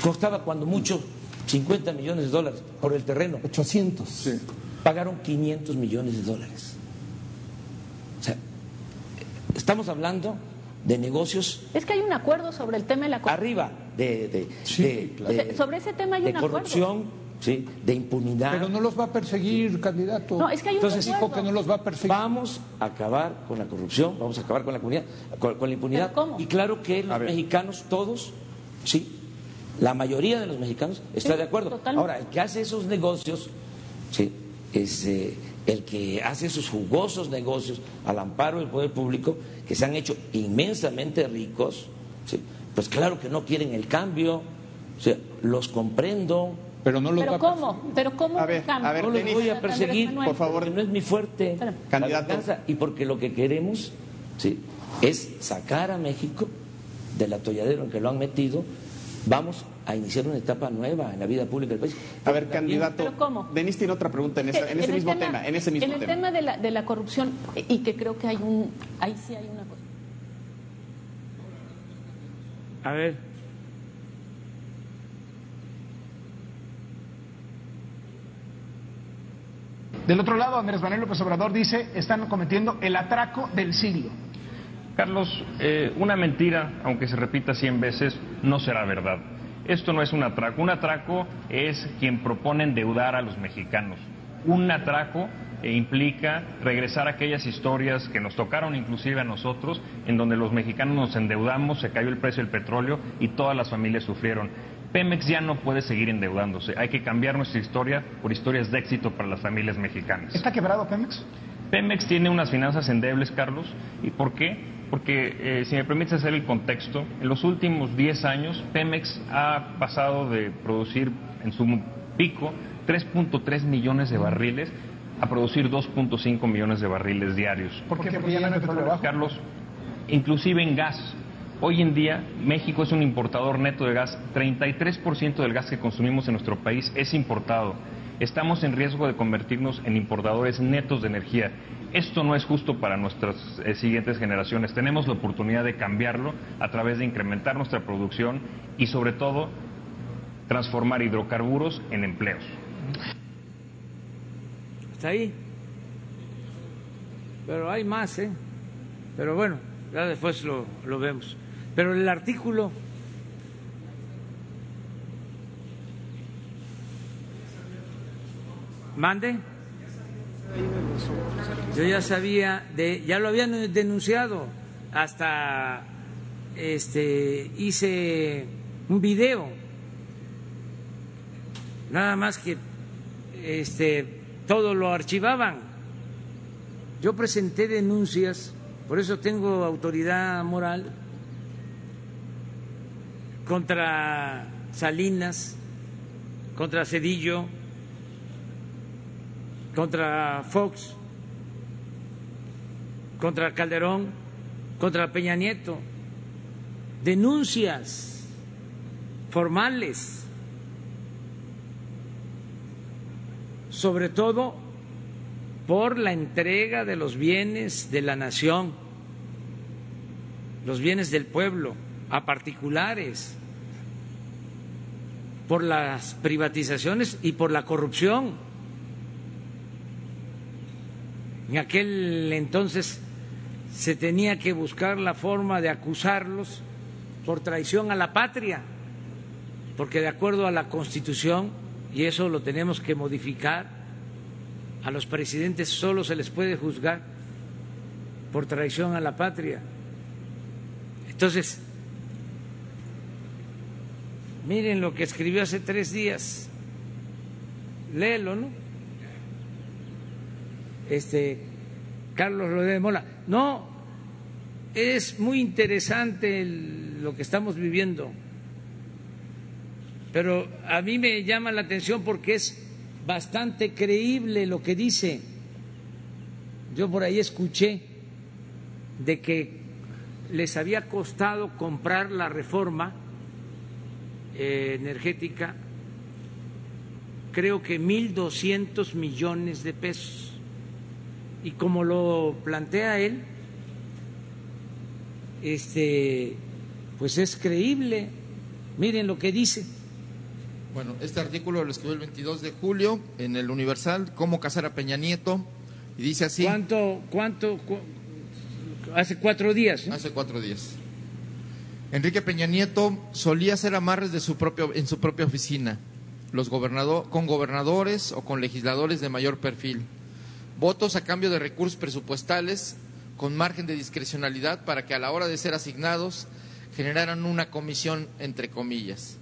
[SPEAKER 10] Costaba cuando mucho 50 millones de dólares por el terreno.
[SPEAKER 11] 800. Sí.
[SPEAKER 10] Pagaron 500 millones de dólares. O sea, estamos hablando de negocios
[SPEAKER 12] Es que hay un acuerdo sobre el tema de la corrupción.
[SPEAKER 10] arriba de, de-
[SPEAKER 11] Sí,
[SPEAKER 10] de-
[SPEAKER 11] claro.
[SPEAKER 10] de-
[SPEAKER 12] O sea, sobre ese tema hay
[SPEAKER 10] de
[SPEAKER 12] un acuerdo.
[SPEAKER 10] Sí, de impunidad.
[SPEAKER 11] Pero no los va a perseguir, candidato.
[SPEAKER 12] No, es que hay un
[SPEAKER 10] Entonces,
[SPEAKER 11] Dijo que no los va a perseguir.
[SPEAKER 10] Vamos a acabar con la corrupción, vamos a acabar con la comunidad, con, con la impunidad.
[SPEAKER 12] ¿Pero cómo?
[SPEAKER 10] Y claro que los mexicanos, todos, sí, la mayoría de los mexicanos está
[SPEAKER 12] Sí,
[SPEAKER 10] de acuerdo.
[SPEAKER 12] totalmente.
[SPEAKER 10] Ahora, el que hace esos negocios, sí, es eh, el que hace esos jugosos negocios al amparo del poder público, que se han hecho inmensamente ricos, sí, pues claro que no quieren el cambio, o sea, los comprendo.
[SPEAKER 11] Pero no los va
[SPEAKER 12] ¿Pero
[SPEAKER 11] a
[SPEAKER 12] cómo? ¿Pero cómo
[SPEAKER 2] A ver, a
[SPEAKER 10] no los voy a perseguir,
[SPEAKER 12] Manuel.
[SPEAKER 10] por favor, porque no es mi fuerte.
[SPEAKER 2] Candidato.
[SPEAKER 10] y porque lo que queremos sí, es sacar a México del atolladero en que lo han metido. Vamos a iniciar una etapa nueva en la vida pública del país.
[SPEAKER 2] A ver,
[SPEAKER 10] también-
[SPEAKER 2] candidato.
[SPEAKER 12] ¿Pero cómo?
[SPEAKER 2] Denis tiene otra pregunta en,
[SPEAKER 12] Que
[SPEAKER 2] esa- en ese mismo tema, En ese mismo
[SPEAKER 12] en el
[SPEAKER 2] tema.
[SPEAKER 12] tema de la, de la corrupción, y que creo que hay un. Ahí sí hay una cosa.
[SPEAKER 1] A ver,
[SPEAKER 13] Del otro lado, Andrés Manuel López Obrador dice están cometiendo el atraco del siglo.
[SPEAKER 14] Carlos, eh, una mentira, aunque se repita cien veces, no será verdad. Esto no es un atraco. Un atraco es quien propone endeudar a los mexicanos. Un atraco eh, implica regresar a aquellas historias que nos tocaron inclusive a nosotros, en donde los mexicanos nos endeudamos, se cayó el precio del petróleo y todas las familias sufrieron. Pemex ya no puede seguir endeudándose. Hay que cambiar nuestra historia por historias de éxito para las familias mexicanas.
[SPEAKER 13] ¿Está quebrado Pemex?
[SPEAKER 14] Pemex tiene unas finanzas endebles, Carlos. ¿Y por qué? Porque, eh, si me permites hacer el contexto, en los últimos 10 años Pemex ha pasado de producir en su pico 3.3 millones de barriles a producir 2.5 millones de barriles diarios.
[SPEAKER 13] ¿Por qué? Porque ya no hay petróleo.
[SPEAKER 14] Carlos, inclusive en gas. Hoy en día México es un importador neto de gas. 33% del gas que consumimos en nuestro país es importado. Estamos en riesgo de convertirnos en importadores netos de energía. Esto no es justo para nuestras eh, siguientes generaciones. Tenemos la oportunidad de cambiarlo a través de incrementar nuestra producción y sobre todo transformar hidrocarburos en empleos.
[SPEAKER 1] Hasta ahí. Pero hay más, ¿eh? Pero bueno, ya después lo vemos. Pero el artículo mande. Yo ya sabía de, ya lo habían denunciado, hasta este hice un video, nada más que este todo lo archivaban. Yo presenté denuncias, por eso tengo autoridad moral contra Salinas, contra Cedillo, contra Fox, contra Calderón, contra Peña Nieto, denuncias formales, sobre todo por la entrega de los bienes de la nación, los bienes del pueblo a particulares, por las privatizaciones y por la corrupción. En aquel entonces se tenía que buscar la forma de acusarlos por traición a la patria, porque de acuerdo a la Constitución, y eso lo tenemos que modificar, a los presidentes solo se les puede juzgar por traición a la patria. Entonces, miren lo que escribió hace tres días, léelo, ¿no? Este, Carlos Rodríguez Mola. No, es muy interesante lo que estamos viviendo, pero a mí me llama la atención porque es bastante creíble lo que dice. Yo por ahí escuché de que les había costado comprar la reforma eh, energética, creo que mil doscientos millones de pesos. Y como lo plantea él, este, pues es creíble. Miren lo que dice.
[SPEAKER 15] Bueno, este artículo lo escribió el 22 de julio en el Universal, cómo casar a Peña Nieto, y dice así.
[SPEAKER 1] ¿Cuánto, cuánto, hace cuatro días?
[SPEAKER 15] Hace cuatro días. Enrique Peña Nieto solía hacer amarres de su propio, en su propia oficina, los con gobernadores o con legisladores de mayor perfil. Votos a cambio de recursos presupuestales con margen de discrecionalidad para que a la hora de ser asignados generaran una comisión entre comillas.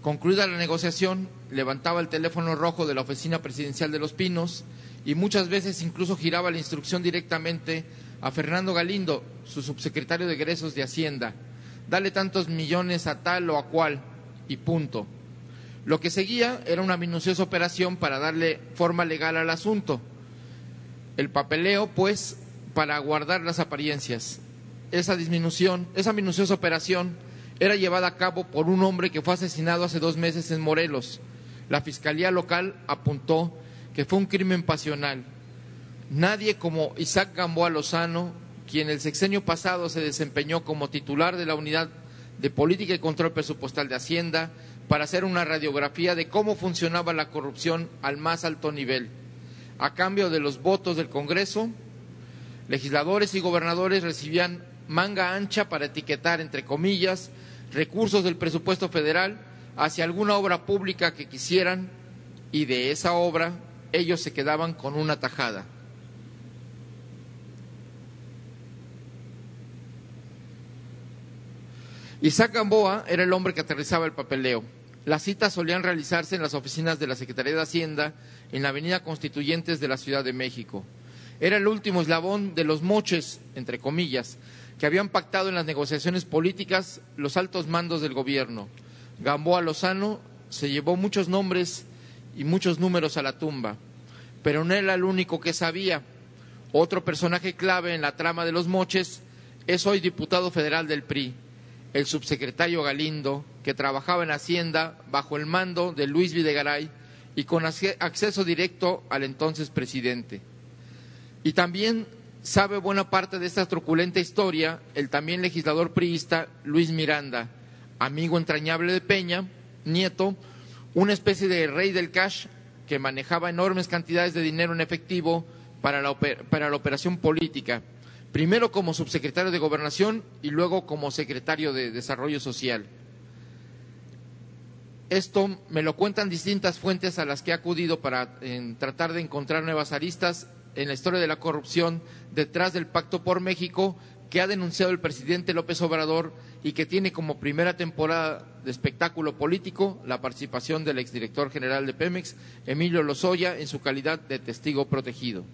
[SPEAKER 15] Concluida la negociación, levantaba el teléfono rojo de la oficina presidencial de Los Pinos y muchas veces incluso giraba la instrucción directamente a Fernando Galindo, su subsecretario de egresos de Hacienda. Dale tantos millones a tal o a cual y punto. Lo que seguía era una minuciosa operación para darle forma legal al asunto. El papeleo, pues, para guardar las apariencias. Esa disminución, esa minuciosa operación era llevada a cabo por un hombre que fue asesinado hace dos meses en Morelos. La Fiscalía local apuntó que fue un crimen pasional. Nadie como Isaac Gamboa Lozano, quien el sexenio pasado se desempeñó como titular de la Unidad de Política y Control Presupuestal de Hacienda, para hacer una radiografía de cómo funcionaba la corrupción al más alto nivel. A cambio de los votos del Congreso, legisladores y gobernadores recibían manga ancha para etiquetar, entre comillas, recursos del presupuesto federal hacia alguna obra pública que quisieran y de esa obra ellos se quedaban con una tajada. Isaac Gamboa era el hombre que aterrizaba el papeleo. Las citas solían realizarse en las oficinas de la Secretaría de Hacienda en la Avenida Constituyentes de la Ciudad de México. Era el último eslabón de los moches, entre comillas, que habían pactado en las negociaciones políticas los altos mandos del gobierno. Gamboa Lozano se llevó muchos nombres y muchos números a la tumba, pero no era el único que sabía. Otro personaje clave en la trama de los moches es hoy diputado federal del PRI, el subsecretario Galindo, que trabajaba en Hacienda bajo el mando de Luis Videgaray y con acceso directo al entonces presidente. Y también sabe buena parte de esta truculenta historia el también legislador priista Luis Miranda, amigo entrañable de Peña, nieto, una especie de rey del cash que manejaba enormes cantidades de dinero en efectivo para la, para la operación política, primero como subsecretario de Gobernación y luego como secretario de Desarrollo Social. Esto me lo cuentan distintas fuentes a las que he acudido para tratar de encontrar nuevas aristas en la historia de la corrupción detrás del Pacto por México que ha denunciado el presidente López Obrador y que tiene como primera temporada de espectáculo político la participación del exdirector general de Pemex, Emilio Lozoya, en su calidad de testigo protegido.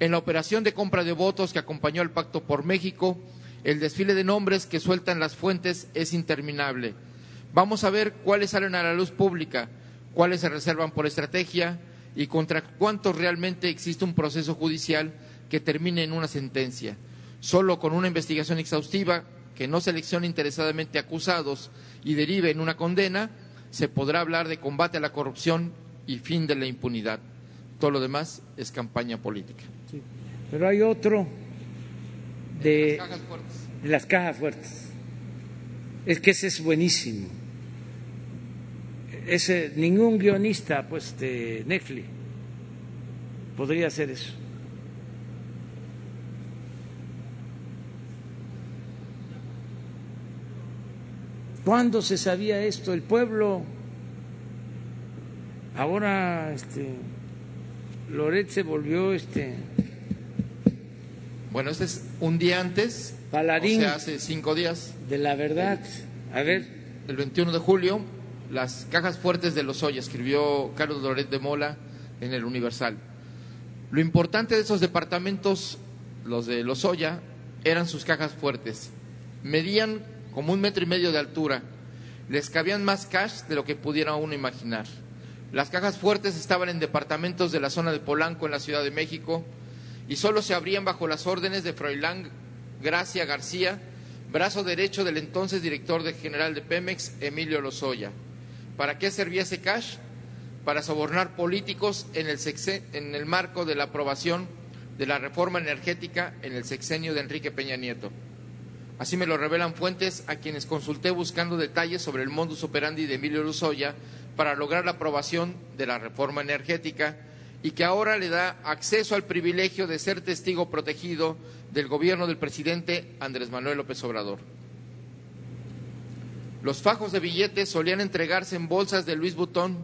[SPEAKER 15] En la operación de compra de votos que acompañó al Pacto por México, el desfile de nombres que sueltan las fuentes es interminable Vamos a ver cuáles salen a la luz pública, cuáles se reservan por estrategia y contra cuántos realmente existe un proceso judicial que termine en una sentencia. Solo con una investigación exhaustiva que no seleccione interesadamente acusados y derive en una condena, se podrá hablar de combate a la corrupción y fin de la impunidad. Todo lo demás es campaña política.
[SPEAKER 1] Pero hay otro de las cajas fuertes. las cajas fuertes. Es que ese es buenísimo ese, ningún guionista pues de Netflix podría hacer eso. ¿Cuándo se sabía esto? El pueblo. Ahora, este, Loret se volvió, este.
[SPEAKER 15] Bueno, este es un día antes. Paladín. O sea, hace cinco días.
[SPEAKER 1] De la verdad. A ver.
[SPEAKER 15] El 21 de julio las cajas fuertes de los Lozoya, escribió Carlos Loret de Mola en el Universal. Lo importante de esos departamentos, los de los Lozoya, eran sus cajas fuertes. Medían como un metro y medio de altura. Les cabían más cash de lo que pudiera uno imaginar. Las cajas fuertes estaban en departamentos de la zona de Polanco, en la Ciudad de México, y solo se abrían bajo las órdenes de Froilán Gracia García, brazo derecho del entonces director general de Pemex, Emilio Lozoya. ¿Para qué servía ese cash? Para sobornar políticos en el, en el marco de la aprobación de la reforma energética en el sexenio de Enrique Peña Nieto. Así me lo revelan fuentes a quienes consulté buscando detalles sobre el modus operandi de Emilio Lozoya para lograr la aprobación de la reforma energética y que ahora le da acceso al privilegio de ser testigo protegido del gobierno del presidente Andrés Manuel López Obrador. Los fajos de billetes solían entregarse en bolsas de Luis Butón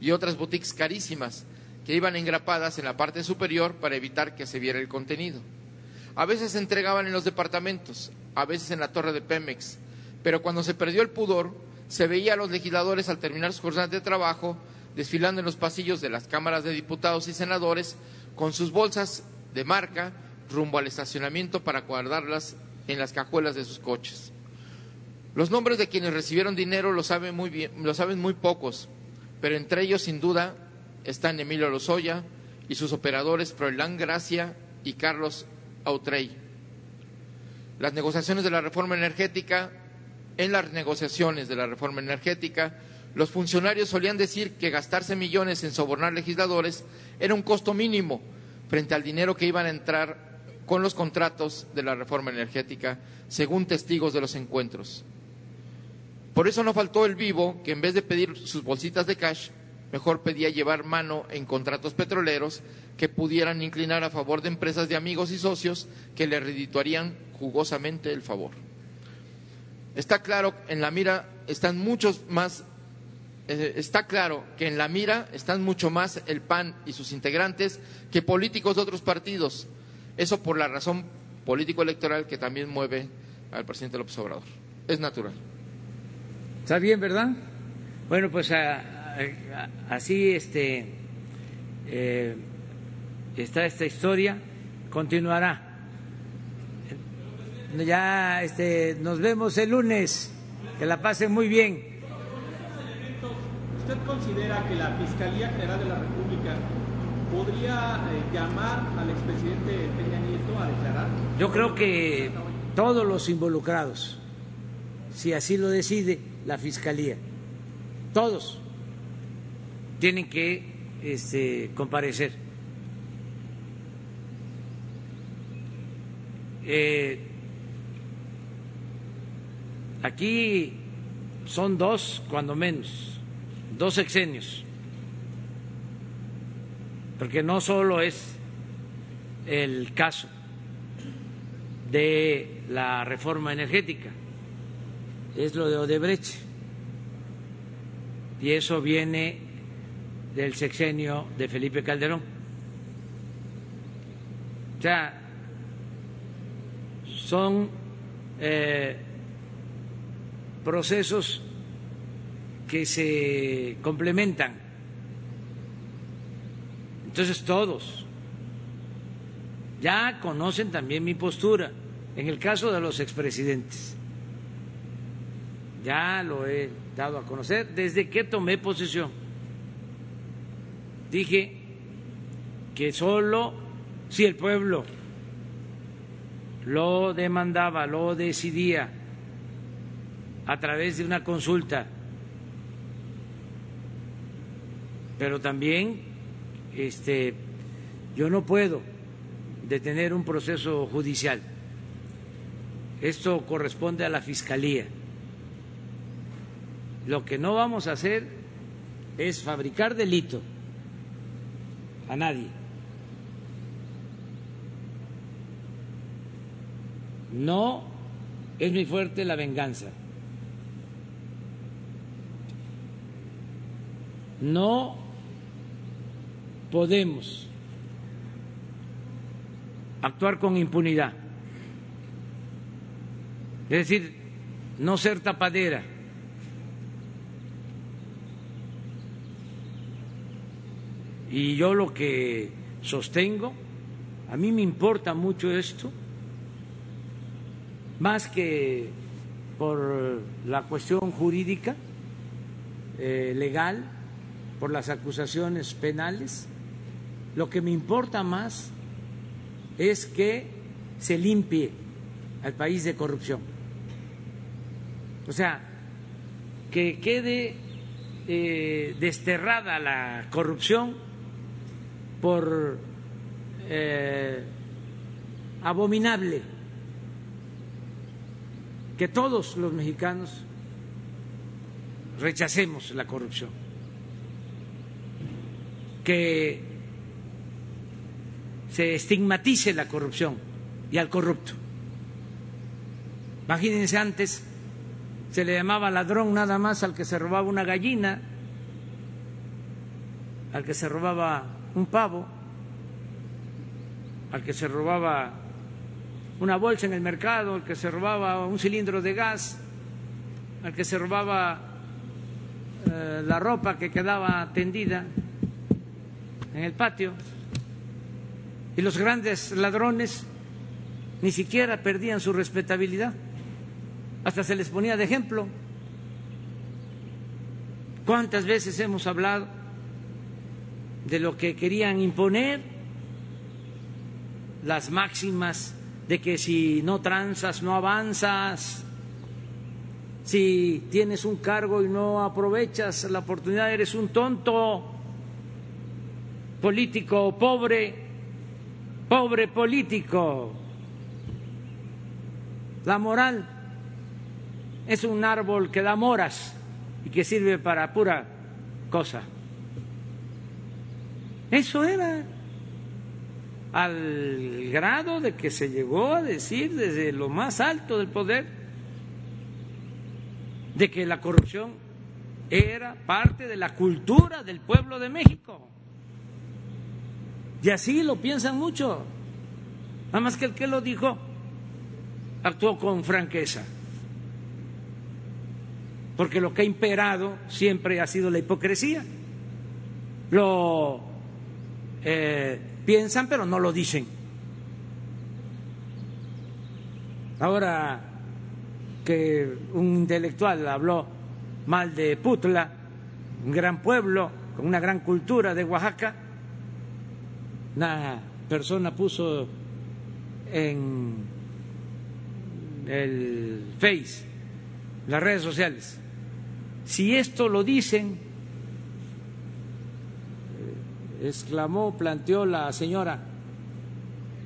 [SPEAKER 15] y otras boutiques carísimas que iban engrapadas en la parte superior para evitar que se viera el contenido. A veces se entregaban en los departamentos, a veces en la torre de Pemex, pero cuando se perdió el pudor, se veía a los legisladores al terminar sus jornadas de trabajo desfilando en los pasillos de las cámaras de diputados y senadores con sus bolsas de marca rumbo al estacionamiento para guardarlas en las cajuelas de sus coches. Los nombres de quienes recibieron dinero lo saben muy bien, lo saben muy pocos, pero entre ellos sin duda están Emilio Lozoya y sus operadores Froilán Gracia y Carlos Autrey. Las negociaciones de la reforma energética, en las negociaciones de la reforma energética, los funcionarios solían decir que gastarse millones en sobornar legisladores era un costo mínimo frente al dinero que iban a entrar con los contratos de la reforma energética, según testigos de los encuentros. Por eso no faltó el vivo que en vez de pedir sus bolsitas de cash, mejor pedía llevar mano en contratos petroleros que pudieran inclinar a favor de empresas de amigos y socios que le redituarían jugosamente el favor. Está claro en la mira están muchos más está claro que en la mira están mucho más el PAN y sus integrantes que políticos de otros partidos. Eso por la razón político electoral que también mueve al presidente López Obrador. Es natural.
[SPEAKER 1] ¿Está bien, verdad? Bueno, pues así este, eh, está esta historia, continuará. Ya este, nos vemos el lunes, que la pasen muy bien.
[SPEAKER 16] ¿Usted considera que la Fiscalía General de la República
[SPEAKER 6] ¿podría eh, llamar al expresidente Peña Nieto a declarar?
[SPEAKER 1] Yo creo que todos los involucrados, si así lo decide la Fiscalía, todos tienen que este, comparecer. Eh, aquí son dos, cuando menos, dos sexenios, porque no solo es el caso de la reforma energética, es lo de Odebrecht, y eso viene del sexenio de Felipe Calderón. O sea, son eh, procesos que se complementan. Entonces todos ya conocen también mi postura en el caso de los expresidentes. Ya lo he dado a conocer desde que tomé posesión. Dije que solo si el pueblo lo demandaba, lo decidía a través de una consulta, pero también este, yo no puedo detener un proceso judicial. Esto corresponde a la Fiscalía. Lo que no vamos a hacer es fabricar delito a nadie. No es muy fuerte la venganza. No podemos actuar con impunidad. Es decir, no ser tapadera. Y yo lo que sostengo, a mí me importa mucho esto, más que por la cuestión jurídica, eh, legal, por las acusaciones penales, lo que me importa más es que se limpie al país de corrupción. O sea, que quede eh, desterrada la corrupción por eh, abominable que todos los mexicanos rechacemos la corrupción, que se estigmatice la corrupción y al corrupto. Imagínense antes, se le llamaba ladrón nada más al que se robaba una gallina, al que se robaba un pavo, al que se robaba una bolsa en el mercado, al que se robaba un cilindro de gas, al que se robaba eh, la ropa que quedaba tendida en el patio. Y los grandes ladrones ni siquiera perdían su respetabilidad, hasta se les ponía de ejemplo. ¿Cuántas veces hemos hablado de lo que querían imponer las máximas de que si no transas no avanzas, si tienes un cargo y no aprovechas la oportunidad eres un tonto político pobre, pobre político. La moral es un árbol que da moras y que sirve para pura cosa. Eso era al grado de que se llegó a decir desde lo más alto del poder de que la corrupción era parte de la cultura del pueblo de México. Y así lo piensan mucho. Nada más que el que lo dijo actuó con franqueza. Porque lo que ha imperado siempre ha sido la hipocresía. Lo eh, piensan pero no lo dicen. Ahora que un intelectual habló mal de Putla, un gran pueblo con una gran cultura de Oaxaca, Una persona puso en el Face, las redes sociales, si esto lo dicen, eh, exclamó, planteó la señora,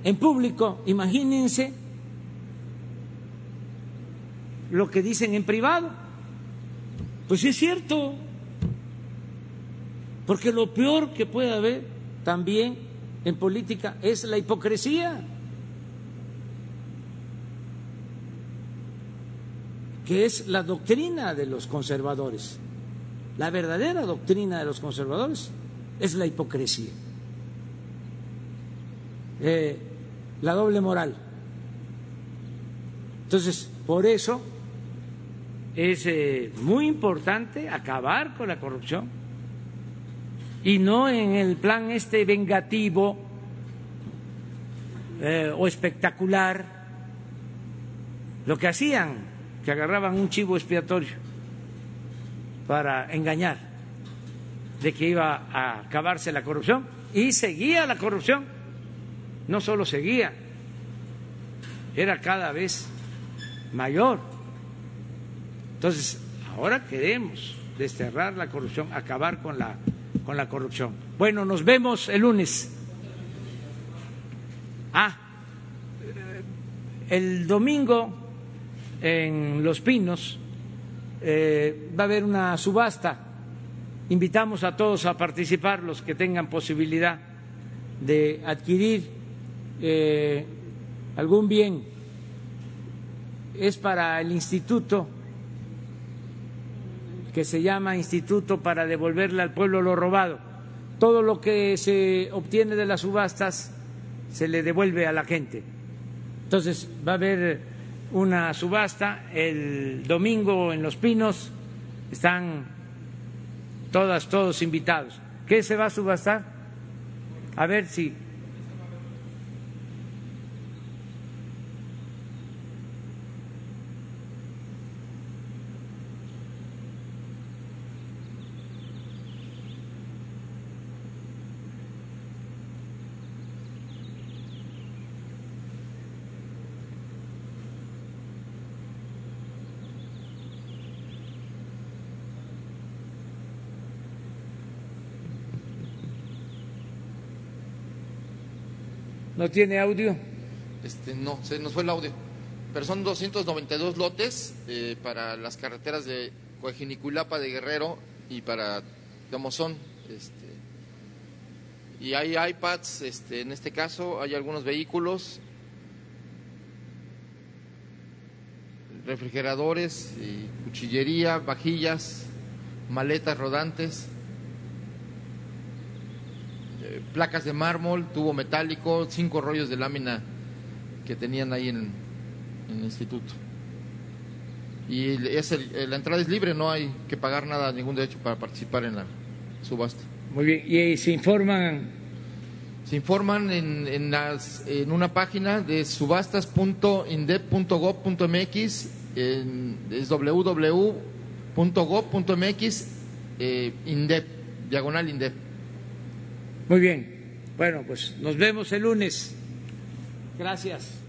[SPEAKER 1] en público, imagínense lo que dicen en privado. Pues es cierto, porque lo peor que puede haber también en política es la hipocresía, que es la doctrina de los conservadores. La verdadera doctrina de los conservadores es la hipocresía, eh, la doble moral. Entonces, por eso es eh, muy importante acabar con la corrupción y no en el plan este vengativo eh, o espectacular lo que hacían, que agarraban un chivo expiatorio para engañar de que iba a acabarse la corrupción y seguía la corrupción, no solo seguía, era cada vez mayor. Entonces, ahora queremos desterrar la corrupción, acabar con la, con la corrupción. Bueno, nos vemos el lunes. Ah, el domingo en Los Pinos eh, va a haber una subasta. Invitamos a todos a participar, los que tengan posibilidad de adquirir eh, algún bien. Es para el instituto que se llama Instituto para devolverle al pueblo lo robado. Todo lo que se obtiene de las subastas se le devuelve a la gente. Entonces va a haber una subasta el domingo en Los Pinos, están todas, todos invitados. ¿Qué se va a subastar? A ver si ¿No tiene audio?
[SPEAKER 15] Este, no, se nos fue el audio. Pero son 292 lotes eh, para las carreteras de Coajiniculapa de Guerrero y para Gamozón. Este, y hay iPads, este, en este caso hay algunos vehículos, refrigeradores, y cuchillería, vajillas, maletas rodantes placas de mármol, tubo metálico, cinco rollos de lámina que tenían ahí en, el instituto. Y es la entrada es libre, no hay que pagar nada, ningún derecho para participar en la subasta.
[SPEAKER 1] Muy bien, ¿y se informan?
[SPEAKER 15] Se informan en, en, las, en una página de subastas.indep.gov.mx, es www.gov.mx, eh, INDEP, diagonal INDEP.
[SPEAKER 1] Muy bien. Bueno, pues nos vemos el lunes. Gracias.